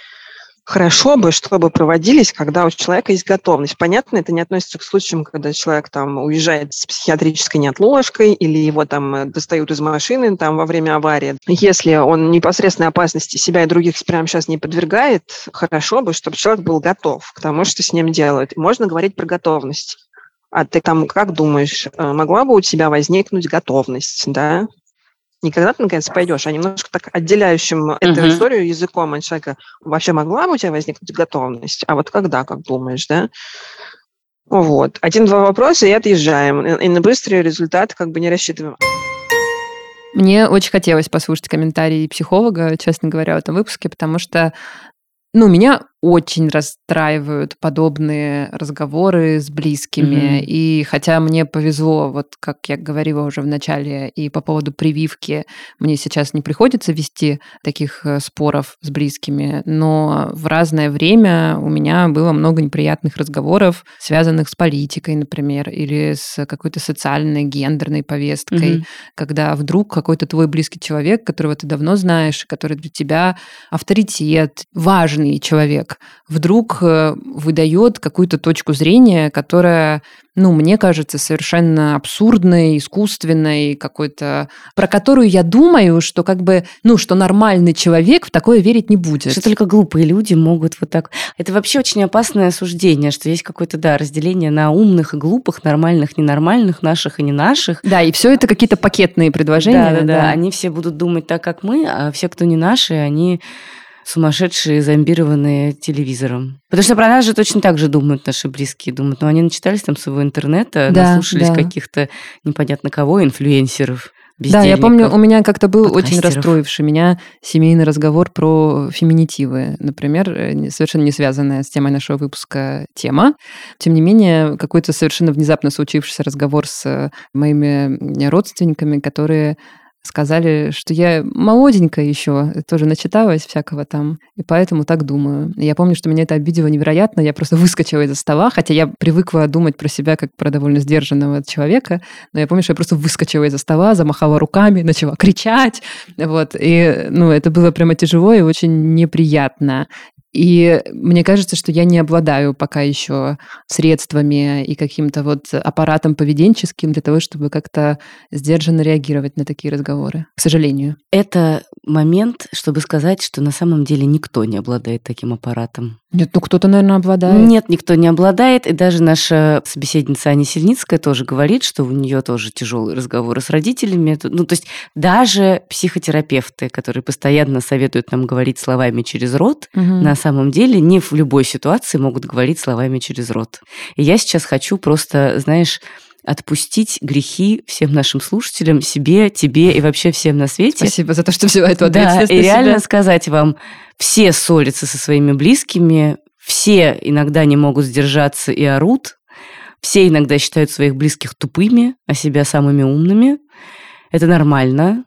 F: хорошо бы, чтобы проводились, когда у человека есть готовность. Понятно, это не относится к случаям, когда человек там уезжает с психиатрической неотложкой или его там э, достают из машины там во время аварии. Если он непосредственной опасности себя и других прямо сейчас не подвергает, хорошо бы, чтобы человек был готов к тому, что с ним делают. Можно говорить про готовность. А ты там как думаешь, э, могла бы у тебя возникнуть готовность, да? Не когда ты наконец пойдешь, а немножко так отделяющим uh-huh. эту историю языком от человека. Вообще могла бы у тебя возникнуть готовность? А вот когда, как думаешь, да? Вот. Один-два вопроса и отъезжаем. И на быстрый результат как бы не рассчитываем.
B: Мне очень хотелось послушать комментарии психолога, честно говоря, в этом выпуске, потому что ну, меня очень расстраивают подобные разговоры с близкими. Mm-hmm. И хотя мне повезло, вот как я говорила уже в начале, и по поводу прививки, мне сейчас не приходится вести таких э, споров с близкими, но в разное время у меня было много неприятных разговоров, связанных с политикой, например, или с какой-то социальной, гендерной повесткой, mm-hmm. когда вдруг какой-то твой близкий человек, которого ты давно знаешь, который для тебя авторитет, важный человек, человек вдруг э, выдает какую-то точку зрения, которая, ну, мне кажется, совершенно абсурдной, искусственной, какой-то, про которую я думаю, что как бы, ну, что нормальный человек в такое верить не будет.
C: Что только глупые люди могут вот так. Это вообще очень опасное суждение, что есть какое-то, да, разделение на умных и глупых, нормальных, ненормальных, наших и не наших.
B: Да, и все это какие-то пакетные предложения.
C: Да, да, да. Они все будут думать так, как мы, а все, кто не наши, они сумасшедшие, зомбированные телевизором. Потому что про нас же точно так же думают наши близкие. Думают, ну они начитались там своего интернета, да, наслушались да. каких-то непонятно кого, инфлюенсеров.
B: Да, я помню, у меня как-то был очень расстроивший меня семейный разговор про феминитивы, например, э, совершенно не связанная с темой нашего выпуска тема. Тем не менее, какой-то совершенно внезапно случившийся разговор с моими родственниками, которые сказали, что я молоденькая еще, тоже начиталась всякого там, и поэтому так думаю. Я помню, что меня это обидело невероятно, я просто выскочила из-за стола, хотя я привыкла думать про себя как про довольно сдержанного человека, но я помню, что я просто выскочила из-за стола, замахала руками, начала кричать, вот, и, ну, это было прямо тяжело и очень неприятно. И мне кажется, что я не обладаю пока еще средствами и каким-то вот аппаратом поведенческим для того, чтобы как-то сдержанно реагировать на такие разговоры, к сожалению.
C: Это момент, чтобы сказать, что на самом деле никто не обладает таким аппаратом.
B: Нет, ну кто-то, наверное, обладает.
C: Нет, никто не обладает. И даже наша собеседница Аня Сельницкая тоже говорит, что у нее тоже тяжелые разговоры с родителями. Ну, то есть даже психотерапевты, которые постоянно советуют нам говорить словами через рот, угу. на самом деле не в любой ситуации могут говорить словами через рот. И я сейчас хочу просто, знаешь, отпустить грехи всем нашим слушателям, себе, тебе и вообще всем на свете.
B: Спасибо за то, что взяла эту ответственность
C: Да, и реально сказать вам, все ссорятся со своими близкими, все иногда не могут сдержаться и орут, все иногда считают своих близких тупыми, а себя самыми умными. это нормально.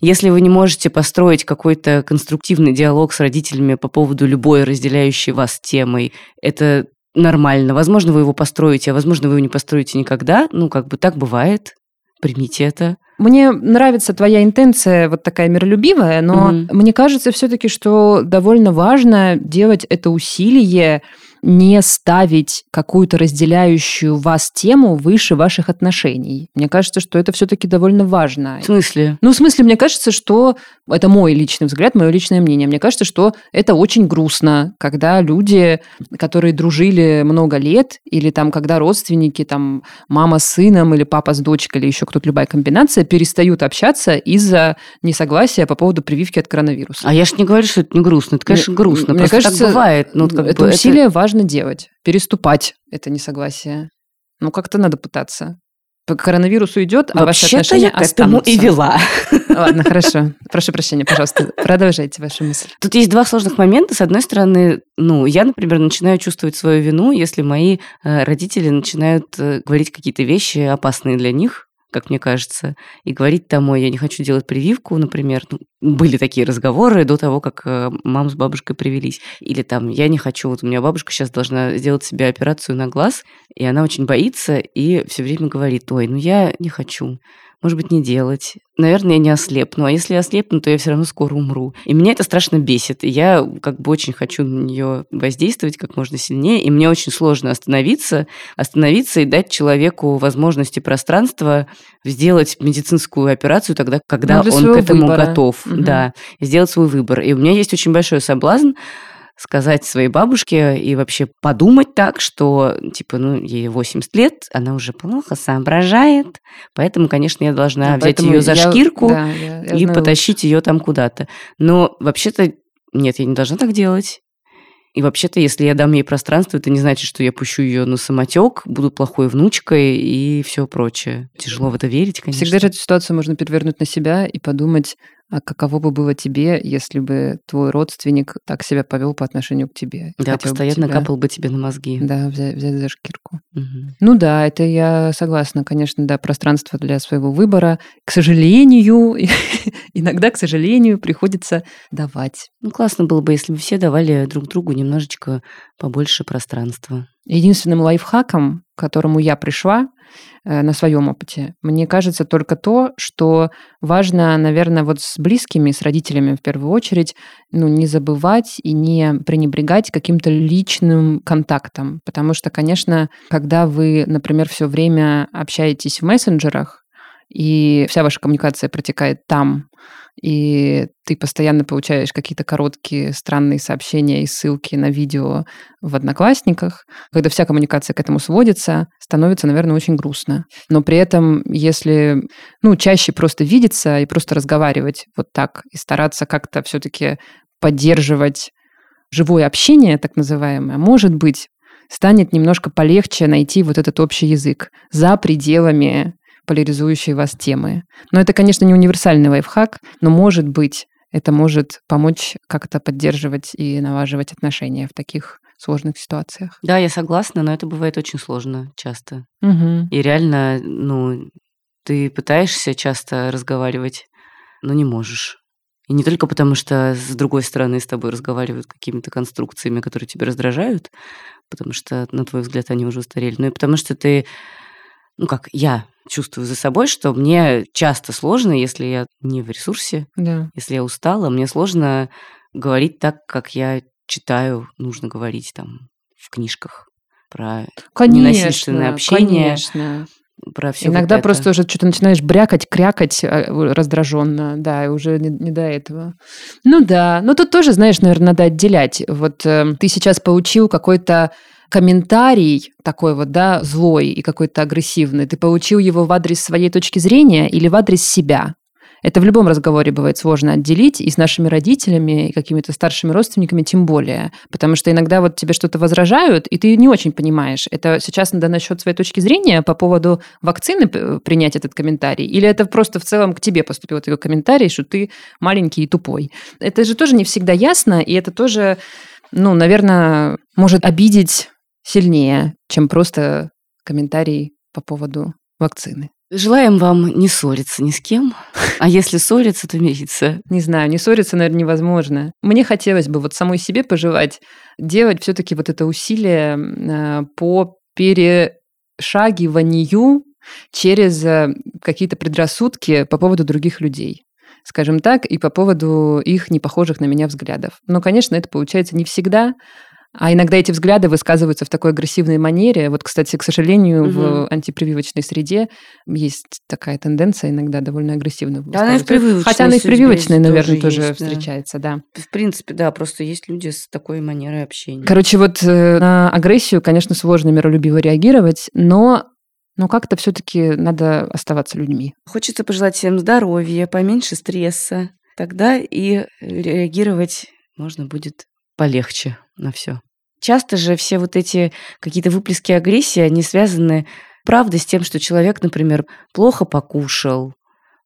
C: Если вы не можете построить какой-то конструктивный диалог с родителями по поводу любой разделяющей вас темой, это нормально. Возможно, вы его построите, а возможно, вы его не построите никогда. Ну, как бы так бывает. Примите это.
B: Мне нравится твоя интенция вот такая миролюбивая, но
C: Мгм.
B: мне кажется все-таки, что довольно важно делать это усилие не ставить какую-то разделяющую вас тему выше ваших отношений. Мне кажется, что это все-таки довольно важно.
C: В смысле?
B: Ну, в смысле, мне кажется, что это мой личный взгляд, мое личное мнение. Мне кажется, что это очень грустно, когда люди, которые дружили много лет, или там, когда родственники, там, мама с сыном, или папа с дочкой, или еще кто-то, любая комбинация, перестают общаться из-за несогласия по поводу прививки от коронавируса.
C: А я ж не говорю, что это не грустно. Это, конечно,
B: Мне-
C: грустно.
B: мне
C: Просто
B: кажется,
C: так бывает. Ну, как
B: это
C: бы
B: усилие важно делать, переступать это несогласие. Ну, как-то надо пытаться. По коронавирусу идет, а ваши отношения
C: я к этому
B: останутся.
C: и вела.
B: Ладно, хорошо. Прошу прощения, пожалуйста. Продолжайте вашу мысль.
C: Тут есть два сложных момента. С одной стороны, ну, я, например, начинаю чувствовать свою вину, если мои э, родители начинают э, говорить какие-то вещи опасные для них, как мне кажется, и говорить там, ой, я не хочу делать прививку, например. Ну, были такие разговоры до того, как э, мама с бабушкой привелись. Или там, я не хочу, вот у меня бабушка сейчас должна сделать себе операцию на глаз, и она очень боится и все время говорит, ой, ну я не хочу может быть, не делать. Наверное, я не ослепну. А если я ослепну, то я все равно скоро умру. И меня это страшно бесит. И я как бы очень хочу на нее воздействовать как можно сильнее. И мне очень сложно остановиться, остановиться и дать человеку возможности пространства сделать медицинскую операцию тогда, когда
B: Ну,
C: он к этому
B: выбора.
C: готов.
B: Мгм.
C: Да, сделать свой выбор. И у меня есть очень большой соблазн сказать своей бабушке и вообще подумать так, что, типа, ну, ей 80 лет, она уже плохо соображает, поэтому, конечно, я должна
B: Да,
C: взять ее за
B: я-
C: шкирку
B: да, я- я
C: и
B: знаю
C: потащить ее там куда-то. Но вообще-то, нет, я не должна так делать. И вообще-то, если я дам ей пространство, это не значит, что я пущу ее на самотек, буду плохой внучкой и все прочее. Тяжело в это верить, конечно.
B: Всегда же эту ситуацию можно перевернуть на себя и подумать, а каково бы было тебе, если бы твой родственник так себя повел по отношению к тебе.
C: Да,
B: хотел бы
C: постоянно
B: тебя-
C: капал бы тебе на мозги.
B: Да, взять, взять за шкирку.
C: Мгм.
B: Ну да, это я согласна, конечно, да, пространство для своего выбора. К сожалению, иногда, к сожалению, приходится давать.
C: Ну, классно было бы, если бы все давали друг другу немножечко побольше пространства.
B: Единственным лайфхаком, к которому я пришла на своем опыте, мне кажется только то, что важно, наверное, вот с близкими, с родителями в первую очередь, ну, не забывать и не пренебрегать каким-то личным контактом. Потому что, конечно, когда вы, например, все время общаетесь в мессенджерах, и вся ваша коммуникация протекает там, и ты постоянно получаешь какие-то короткие странные сообщения и ссылки на видео в Одноклассниках, когда вся коммуникация к этому сводится, становится, наверное, очень грустно. Но при этом, если, ну, чаще просто видеться и просто разговаривать вот так, и стараться как-то все-таки поддерживать живое общение, так называемое, может быть, станет немножко полегче найти вот этот общий язык за пределами поляризующей вас темы. Но это, конечно, не универсальный лайфхак, но, может быть, это может помочь как-то поддерживать и налаживать отношения в таких сложных ситуациях.
C: Да, я согласна, но это бывает очень сложно часто.
B: Мгм.
C: И реально, ну, ты пытаешься часто разговаривать, но не можешь. И не только потому, что с другой стороны с тобой разговаривают какими-то конструкциями, которые тебя раздражают, потому что, на твой взгляд, они уже устарели, но и потому что ты, ну как, я чувствую за собой, что мне часто сложно, если я не в ресурсе,
B: Да.
C: если я устала, мне сложно говорить так, как я читаю, нужно говорить там в книжках про ненасильственное общение,
B: Конечно.
C: про все
B: Иногда просто уже что-то начинаешь брякать, крякать раздраженно, да, и уже не, не до этого. Ну да, но тут тоже, знаешь, наверное, надо отделять. Вот э, ты сейчас получил какой-то комментарий такой вот, да, злой и какой-то агрессивный, ты получил его в адрес своей точки зрения или в адрес себя? Это в любом разговоре бывает сложно отделить, и с нашими родителями, и какими-то старшими родственниками тем более. Потому что иногда вот тебе что-то возражают, и ты не очень понимаешь, это сейчас надо насчет своей точки зрения по поводу вакцины п- принять этот комментарий, или это просто в целом к тебе поступил такой комментарий, что ты маленький и тупой. Это же тоже не всегда ясно, и это тоже, ну, наверное, может обидеть сильнее, чем просто комментарий по поводу вакцины.
C: Желаем вам не ссориться ни с кем, а если ссориться, то мириться.
B: Не знаю, не ссориться, наверное, невозможно. Мне хотелось бы вот самой себе пожелать делать все-таки вот это усилие э, по перешагиванию через э, какие-то предрассудки по поводу других людей скажем так, и по поводу их непохожих на меня взглядов. Но, конечно, это получается не всегда, а иногда эти взгляды высказываются в такой агрессивной манере. Вот, кстати, к сожалению, угу. в антипрививочной среде есть такая тенденция иногда довольно агрессивно.
C: Да, она и в прививочной.
B: Хотя она и в прививочной, наверное, тоже, есть, встречается, да.
C: да. В принципе, да, просто есть люди с такой манерой общения.
B: Короче, вот э, на агрессию, конечно, сложно миролюбиво реагировать, но но как-то все-таки надо оставаться людьми.
C: Хочется пожелать всем здоровья, поменьше стресса. Тогда и реагировать можно будет полегче на все. Часто же все вот эти какие-то выплески агрессии, они связаны, правда, с тем, что человек, например, плохо покушал,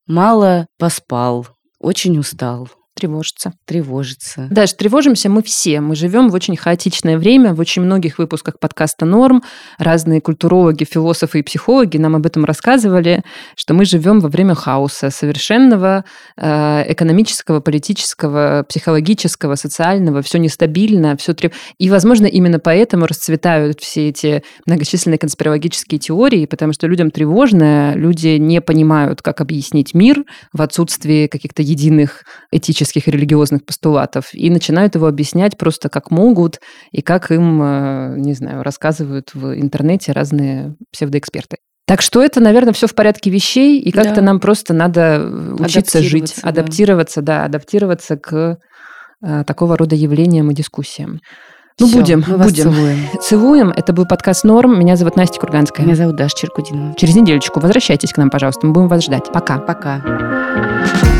C: мало поспал, очень устал,
B: Тревожится.
C: Тревожится.
B: Даже тревожимся мы все. Мы живем в очень хаотичное время. В очень многих выпусках подкаста «Норм» разные культурологи, философы и психологи нам об этом рассказывали, что мы живем во время хаоса совершенного, э, экономического, политического, психологического, социального. Все нестабильно, все трев... И, возможно, именно поэтому расцветают все эти многочисленные конспирологические теории, потому что людям тревожно, люди не понимают, как объяснить мир в отсутствии каких-то единых этических этических и религиозных постулатов и начинают его объяснять просто как могут и как им, э, не знаю, рассказывают в интернете разные псевдоэксперты. Так что это, наверное, все в порядке вещей, и как-то да. нам просто надо э, учиться жить, да. адаптироваться, да, адаптироваться к э, такого рода явлениям и дискуссиям. Ну, Всё, будем, мы будем. целуем. Целуем. Это был подкаст «Норм». Меня зовут Настя Курганская.
C: Меня зовут Даша Черкудинова.
B: Через недельку возвращайтесь к нам, пожалуйста. Мы будем вас ждать. Пока.
C: Пока.